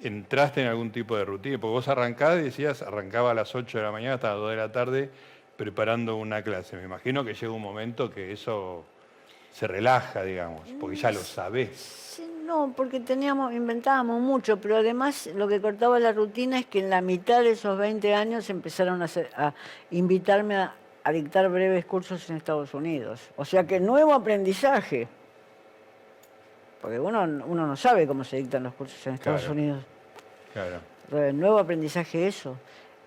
¿entraste en algún tipo de rutina? Porque vos arrancabas y decías, arrancaba a las 8 de la mañana hasta las 2 de la tarde preparando una clase. Me imagino que llega un momento que eso se relaja, digamos, porque ya lo sabés. No, porque teníamos, inventábamos mucho, pero además lo que cortaba la rutina es que en la mitad de esos 20 años empezaron a, a invitarme a, a dictar breves cursos en Estados Unidos. O sea que nuevo aprendizaje. Porque uno, uno no sabe cómo se dictan los cursos en Estados Claro. Unidos. Claro. Entonces, nuevo aprendizaje eso.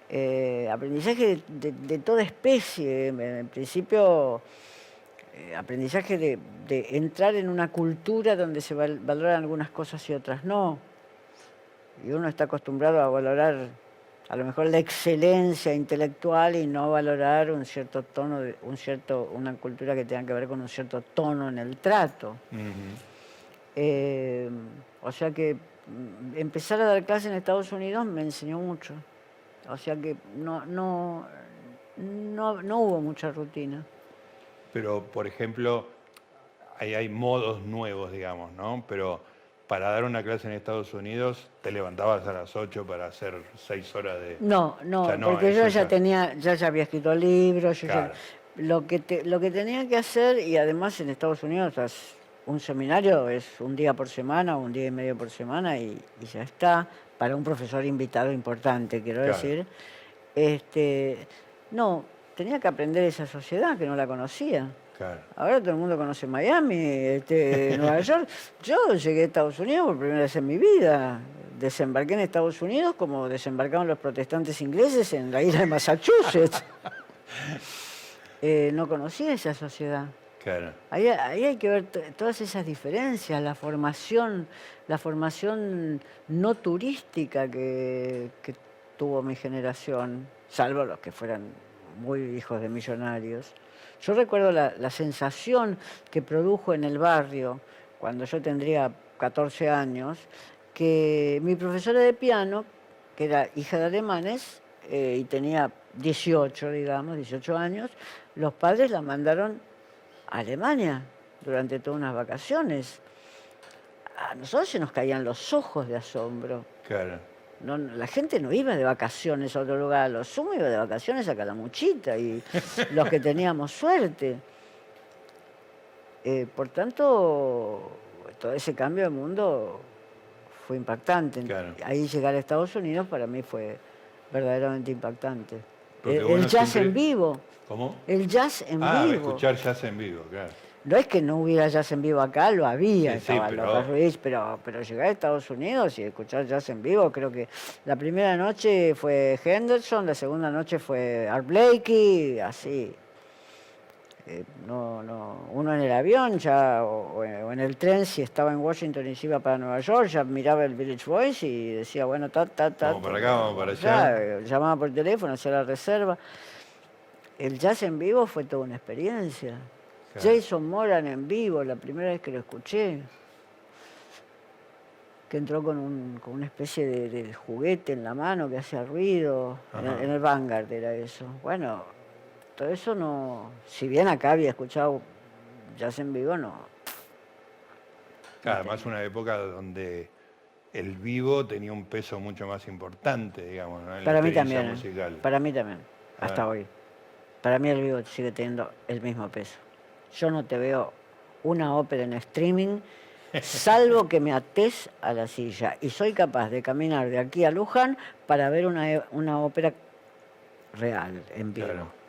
Eh, aprendizaje de, toda especie. En, principio, eh, aprendizaje de, de entrar en una cultura donde se val- valoran algunas cosas y otras no. Y uno está acostumbrado a valorar a lo mejor la excelencia intelectual y no valorar un cierto tono, de, un cierto, una cultura que tenga que ver con un cierto tono en el trato. Ujú. Eh, o sea que mm, empezar a dar clases en Estados Unidos me enseñó mucho. O sea que no, no, no, no hubo mucha rutina. Pero, por ejemplo, ahí hay modos nuevos, digamos, ¿no? Pero para dar una clase en Estados Unidos, te levantabas a las 8 para hacer 6 horas de... No, no, O sea, no, porque yo ya ya- tenía, ya, ya había escrito libros, yo ya- lo que te- lo que tenía que hacer, y además en Estados Unidos un seminario es un día por semana, un día y medio por semana, y, y ya está, para un profesor invitado importante, quiero Claro. decir. Este, no, tenía que aprender esa sociedad que no la conocía. Claro. Ahora todo el mundo conoce Miami, este, (laughs) Nueva York. Yo llegué a Estados Unidos por primera vez en mi vida. Desembarqué en Estados Unidos como desembarcaron los protestantes ingleses en la isla de Massachusetts. (laughs) Eh, no conocía esa sociedad. Ahí, hay que ver to- todas esas diferencias, la formación, la formación no turística que, tuvo mi generación, salvo los que fueran muy hijos de millonarios. Yo recuerdo la, la sensación que produjo en el barrio, cuando yo tendría 14 años, que mi profesora de piano, que era hija de alemanes eh, y tenía 18, digamos, 18 años, los padres la mandaron a Alemania durante todas unas vacaciones. A nosotros se nos caían los ojos de asombro. Claro. No, la gente no iba de vacaciones a otro lugar, lo sumo iba de vacaciones a Calamuchita y (laughs) los que teníamos suerte. Eh, por tanto, todo ese cambio de mundo fue impactante. Claro. Ahí llegar a Estados Unidos para mí fue verdaderamente impactante. El, jazz siempre- en vivo. ¿Cómo? El jazz en ah, vivo. escuchar jazz en vivo, claro. No es que no hubiera jazz en vivo acá, lo había, Sí, sí, estaba pero- López Ruiz, pero, pero llegar a Estados Unidos y escuchar jazz en vivo, creo que la primera noche fue Henderson, la segunda noche fue Art Blakey, así. Eh, no, no, uno en el avión ya, o, o en el tren, si estaba en Washington y se iba para Nueva York, ya miraba el Village Voice y decía, bueno, ta, ta, ta. Vamos para acá, vamos para allá. llamaba por teléfono, hacía la reserva. El jazz en vivo fue toda una experiencia. Claro. Jason Moran en vivo, la primera vez que lo escuché, que entró con, un- con una especie de, de juguete en la mano que hacía ruido, en el Vanguard era eso. Bueno, todo eso no, si bien acá había escuchado jazz en vivo, no. Además, una época donde el vivo tenía un peso mucho más importante, digamos, ¿no? en la Para mí también, ¿eh? musical. para mí también, hasta hoy. Para mí el vivo sigue teniendo el mismo peso. Yo no te veo una ópera en streaming, salvo que me ates a la silla. Y soy capaz de caminar de aquí a Luján para ver una, una ópera real, en vivo. Claro.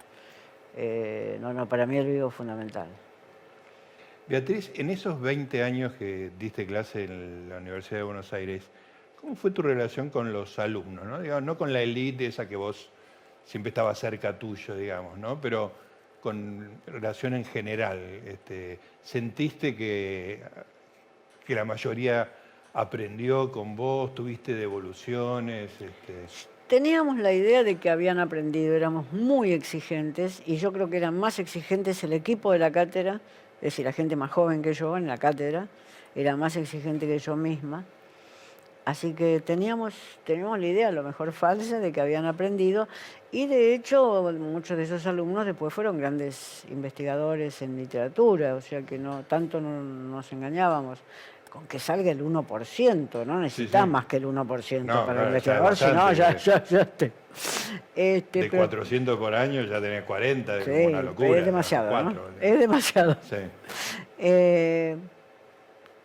Eh, no, no, para mí el vivo es fundamental. Beatriz, en esos 20 años que diste clase en la Universidad de Buenos Aires, ¿cómo fue tu relación con los alumnos? No, Digamos, no con la élite, esa que vos siempre estaba cerca tuyo, digamos, ¿no? pero con relación en general. Este, ¿Sentiste que, que la mayoría aprendió con vos? ¿Tuviste devoluciones? Este, Teníamos la idea de que habían aprendido, éramos muy exigentes y yo creo que eran más exigentes el equipo de la cátedra, es decir, la gente más joven que yo en la cátedra, era más exigente que yo misma. Así que teníamos, teníamos la idea, a lo mejor falsa, de que habían aprendido y de hecho muchos de esos alumnos después fueron grandes investigadores en literatura, o sea que no tanto no nos engañábamos. Con que salga el 1%, no necesitas sí. más que el 1% No, para el investigador, si no, ya, ya, ya te- Este, de pero- 400 por año ya tenés 40, es sí, como una locura. es demasiado, Es demasiado. Eh,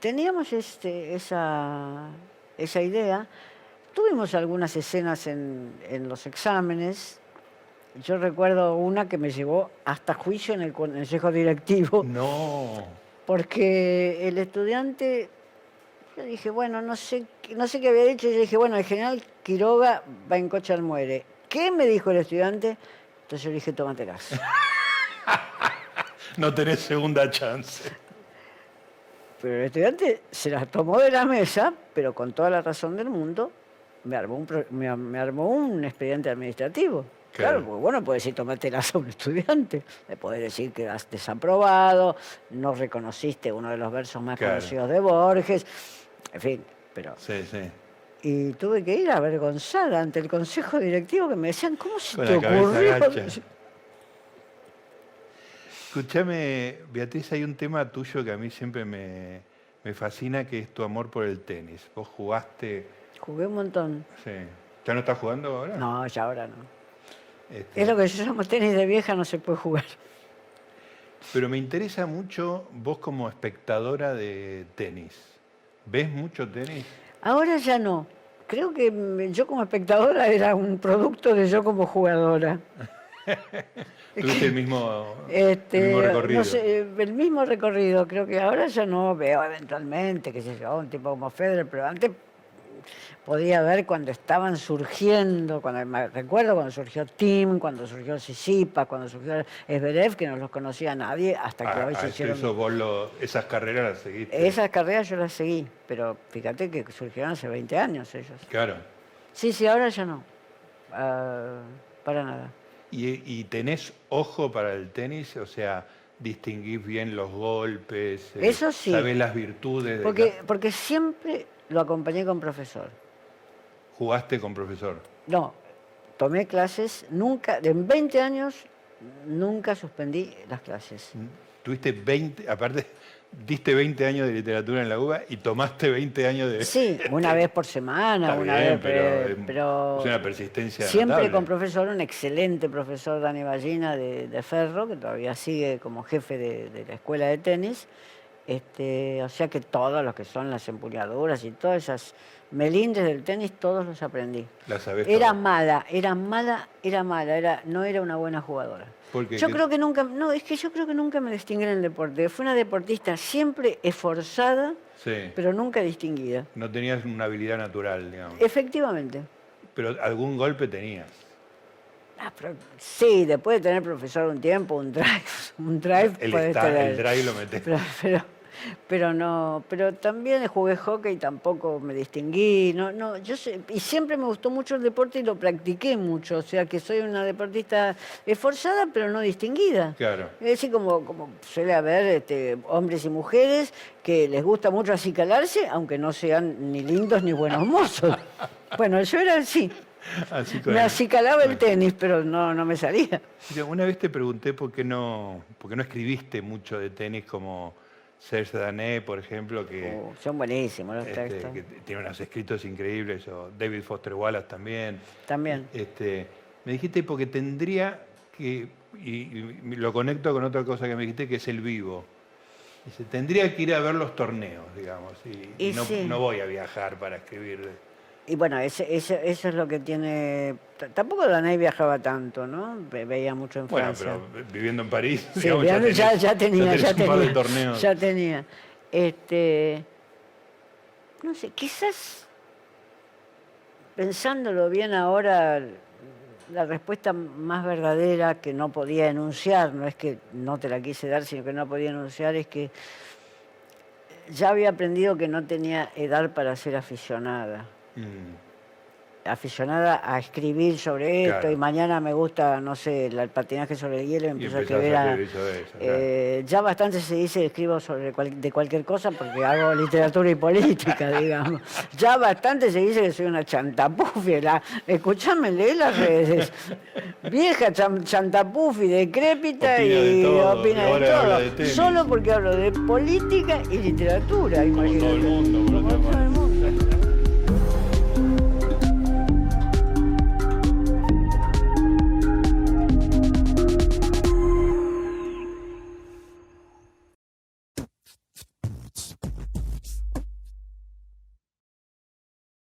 teníamos este, esa, esa idea. Tuvimos algunas escenas en, en los exámenes. Yo recuerdo una que me llevó hasta juicio en el consejo directivo, No. porque el estudiante, yo dije, bueno, no sé, qué- no sé qué había dicho, yo dije, bueno, el general Quiroga va en coche al muere. ¿Qué me dijo el estudiante? Entonces yo le dije, tómatelas. (laughs) No tenés segunda chance. Pero el estudiante se las tomó de la mesa, pero con toda la razón del mundo, me armó un, me, me armó un expediente administrativo. Claro, porque bueno, puede decir tomártelas a un estudiante, le puede decir que has desaprobado, no reconociste uno de los versos más Claro. conocidos de Borges, en fin, pero... Sí, sí. Y tuve que ir avergonzada ante el consejo directivo que me decían, ¿cómo se Con te la ocurrió? (laughs) Escúchame, Beatriz, hay un tema tuyo que a mí siempre me, me fascina, que es tu amor por el tenis. Vos jugaste, Jugué un montón. sí. ¿Ya no estás jugando ahora? No, ya ahora no. Este, Es lo que llamo tenis de vieja, no se puede jugar. Pero me interesa mucho vos como espectadora de tenis. ¿Ves mucho tenis? Ahora ya no. Creo que mm, yo como espectadora era un producto de yo como jugadora. (laughs) Tuviste el mismo, (laughs) Este, el mismo recorrido. No sé, eh, el mismo recorrido. Creo que ahora ya no veo eventualmente, qué sé yo, un tipo como Federer, pero antes podía ver cuando estaban surgiendo, cuando me recuerdo cuando surgió Tim, cuando surgió Sisipa, cuando surgió Esberev, que no los conocía nadie hasta que Ah, hoy ah, se eso, hicieron. eso vos lo- esas carreras las seguiste. Esas carreras yo las seguí, pero fíjate que surgieron hace 20 años ellos. Claro. Sí, sí, ahora ya no. Ah, para nada. ¿Y, y tenés ojo para el tenis? O sea, distinguís bien los golpes. Eso sí. Sabés las virtudes. de cada- porque siempre lo acompañé con profesor. Jugaste con profesor. No, tomé clases, nunca, en 20 años, nunca suspendí las clases. Tuviste 20, aparte diste 20 años de literatura en la UBA y tomaste 20 años de... Sí, una vez por semana, Está una bien, vez, pero, pero, es una persistencia siempre notable. con profesor, un excelente profesor Dani Ballina de, de Ferro, que todavía sigue como jefe de, de la escuela de tenis. Este, o sea que todos los que son las empuñaduras y todas esas melindres del tenis, todos los aprendí. La sabés Era mala, era mala, era mala, era, no era una buena jugadora. ¿Por qué? Yo ¿Qué- creo que nunca, no, es que yo creo que nunca me distinguí en el deporte. Fue una deportista siempre esforzada, Sí, pero nunca distinguida. no tenías una habilidad natural, digamos. Efectivamente. Pero algún golpe tenías. Ah, pero sí, después de tener profesor un tiempo, un drive, (laughs) un drive El, tener. el drive lo. Pero, pero, pero no, pero también jugué hockey y tampoco me distinguí. No, no, yo sé- y siempre me gustó mucho el deporte y lo practiqué mucho. O sea que soy una deportista esforzada, pero no distinguida. Claro. Es decir, como, como suele haber este, hombres y mujeres que les gusta mucho acicalarse, aunque no sean ni lindos ni buenos mozos. (laughs) Bueno, yo era así. Así Me acicalaba el tenis, pero no, no me salía. Una vez te pregunté por qué no, por qué no escribiste mucho de tenis como Serge Dané, por ejemplo, que, Oh, son buenísimos los este, textos. que tiene unos escritos increíbles, o David Foster Wallace también. También. Este, me dijiste porque tendría que, y, y lo conecto con otra cosa que me dijiste, que es el vivo. Dice, tendría que ir a ver los torneos, digamos, y, Y y no, sí. no voy a viajar para escribir. Y bueno, ese, ese- eso es lo que tiene... Tampoco Danay viajaba tanto, ¿no? Ve- Veía mucho en Bueno, Francia. pero viviendo en París, Sí, digamos, ya, tenés- ya- ya tenía, ya un par de tenía. torneos. Ya tenía. Este, no sé, quizás pensándolo bien ahora, la respuesta más verdadera que no podía enunciar, no es que no te la quise dar, sino que no podía enunciar, es que ya había aprendido que no tenía edad para ser aficionada. Mm. Aficionada a escribir sobre esto y mañana me gusta, no sé, el patinaje sobre el hielo empiezo a escribir. a eso, claro. eh, ya bastante se dice que escribo sobre cual- de cualquier cosa porque hago literatura y política, (laughs) digamos. Ya bastante se dice que soy una chantapufi. La, escuchame, lee las redes. (laughs) Vieja chan- chantapufi, decrépita Opina de y todo, opina de todo. de. Solo porque hablo de política y literatura, Como todo el imagínate. mundo, por Como otra todo el parte. mundo.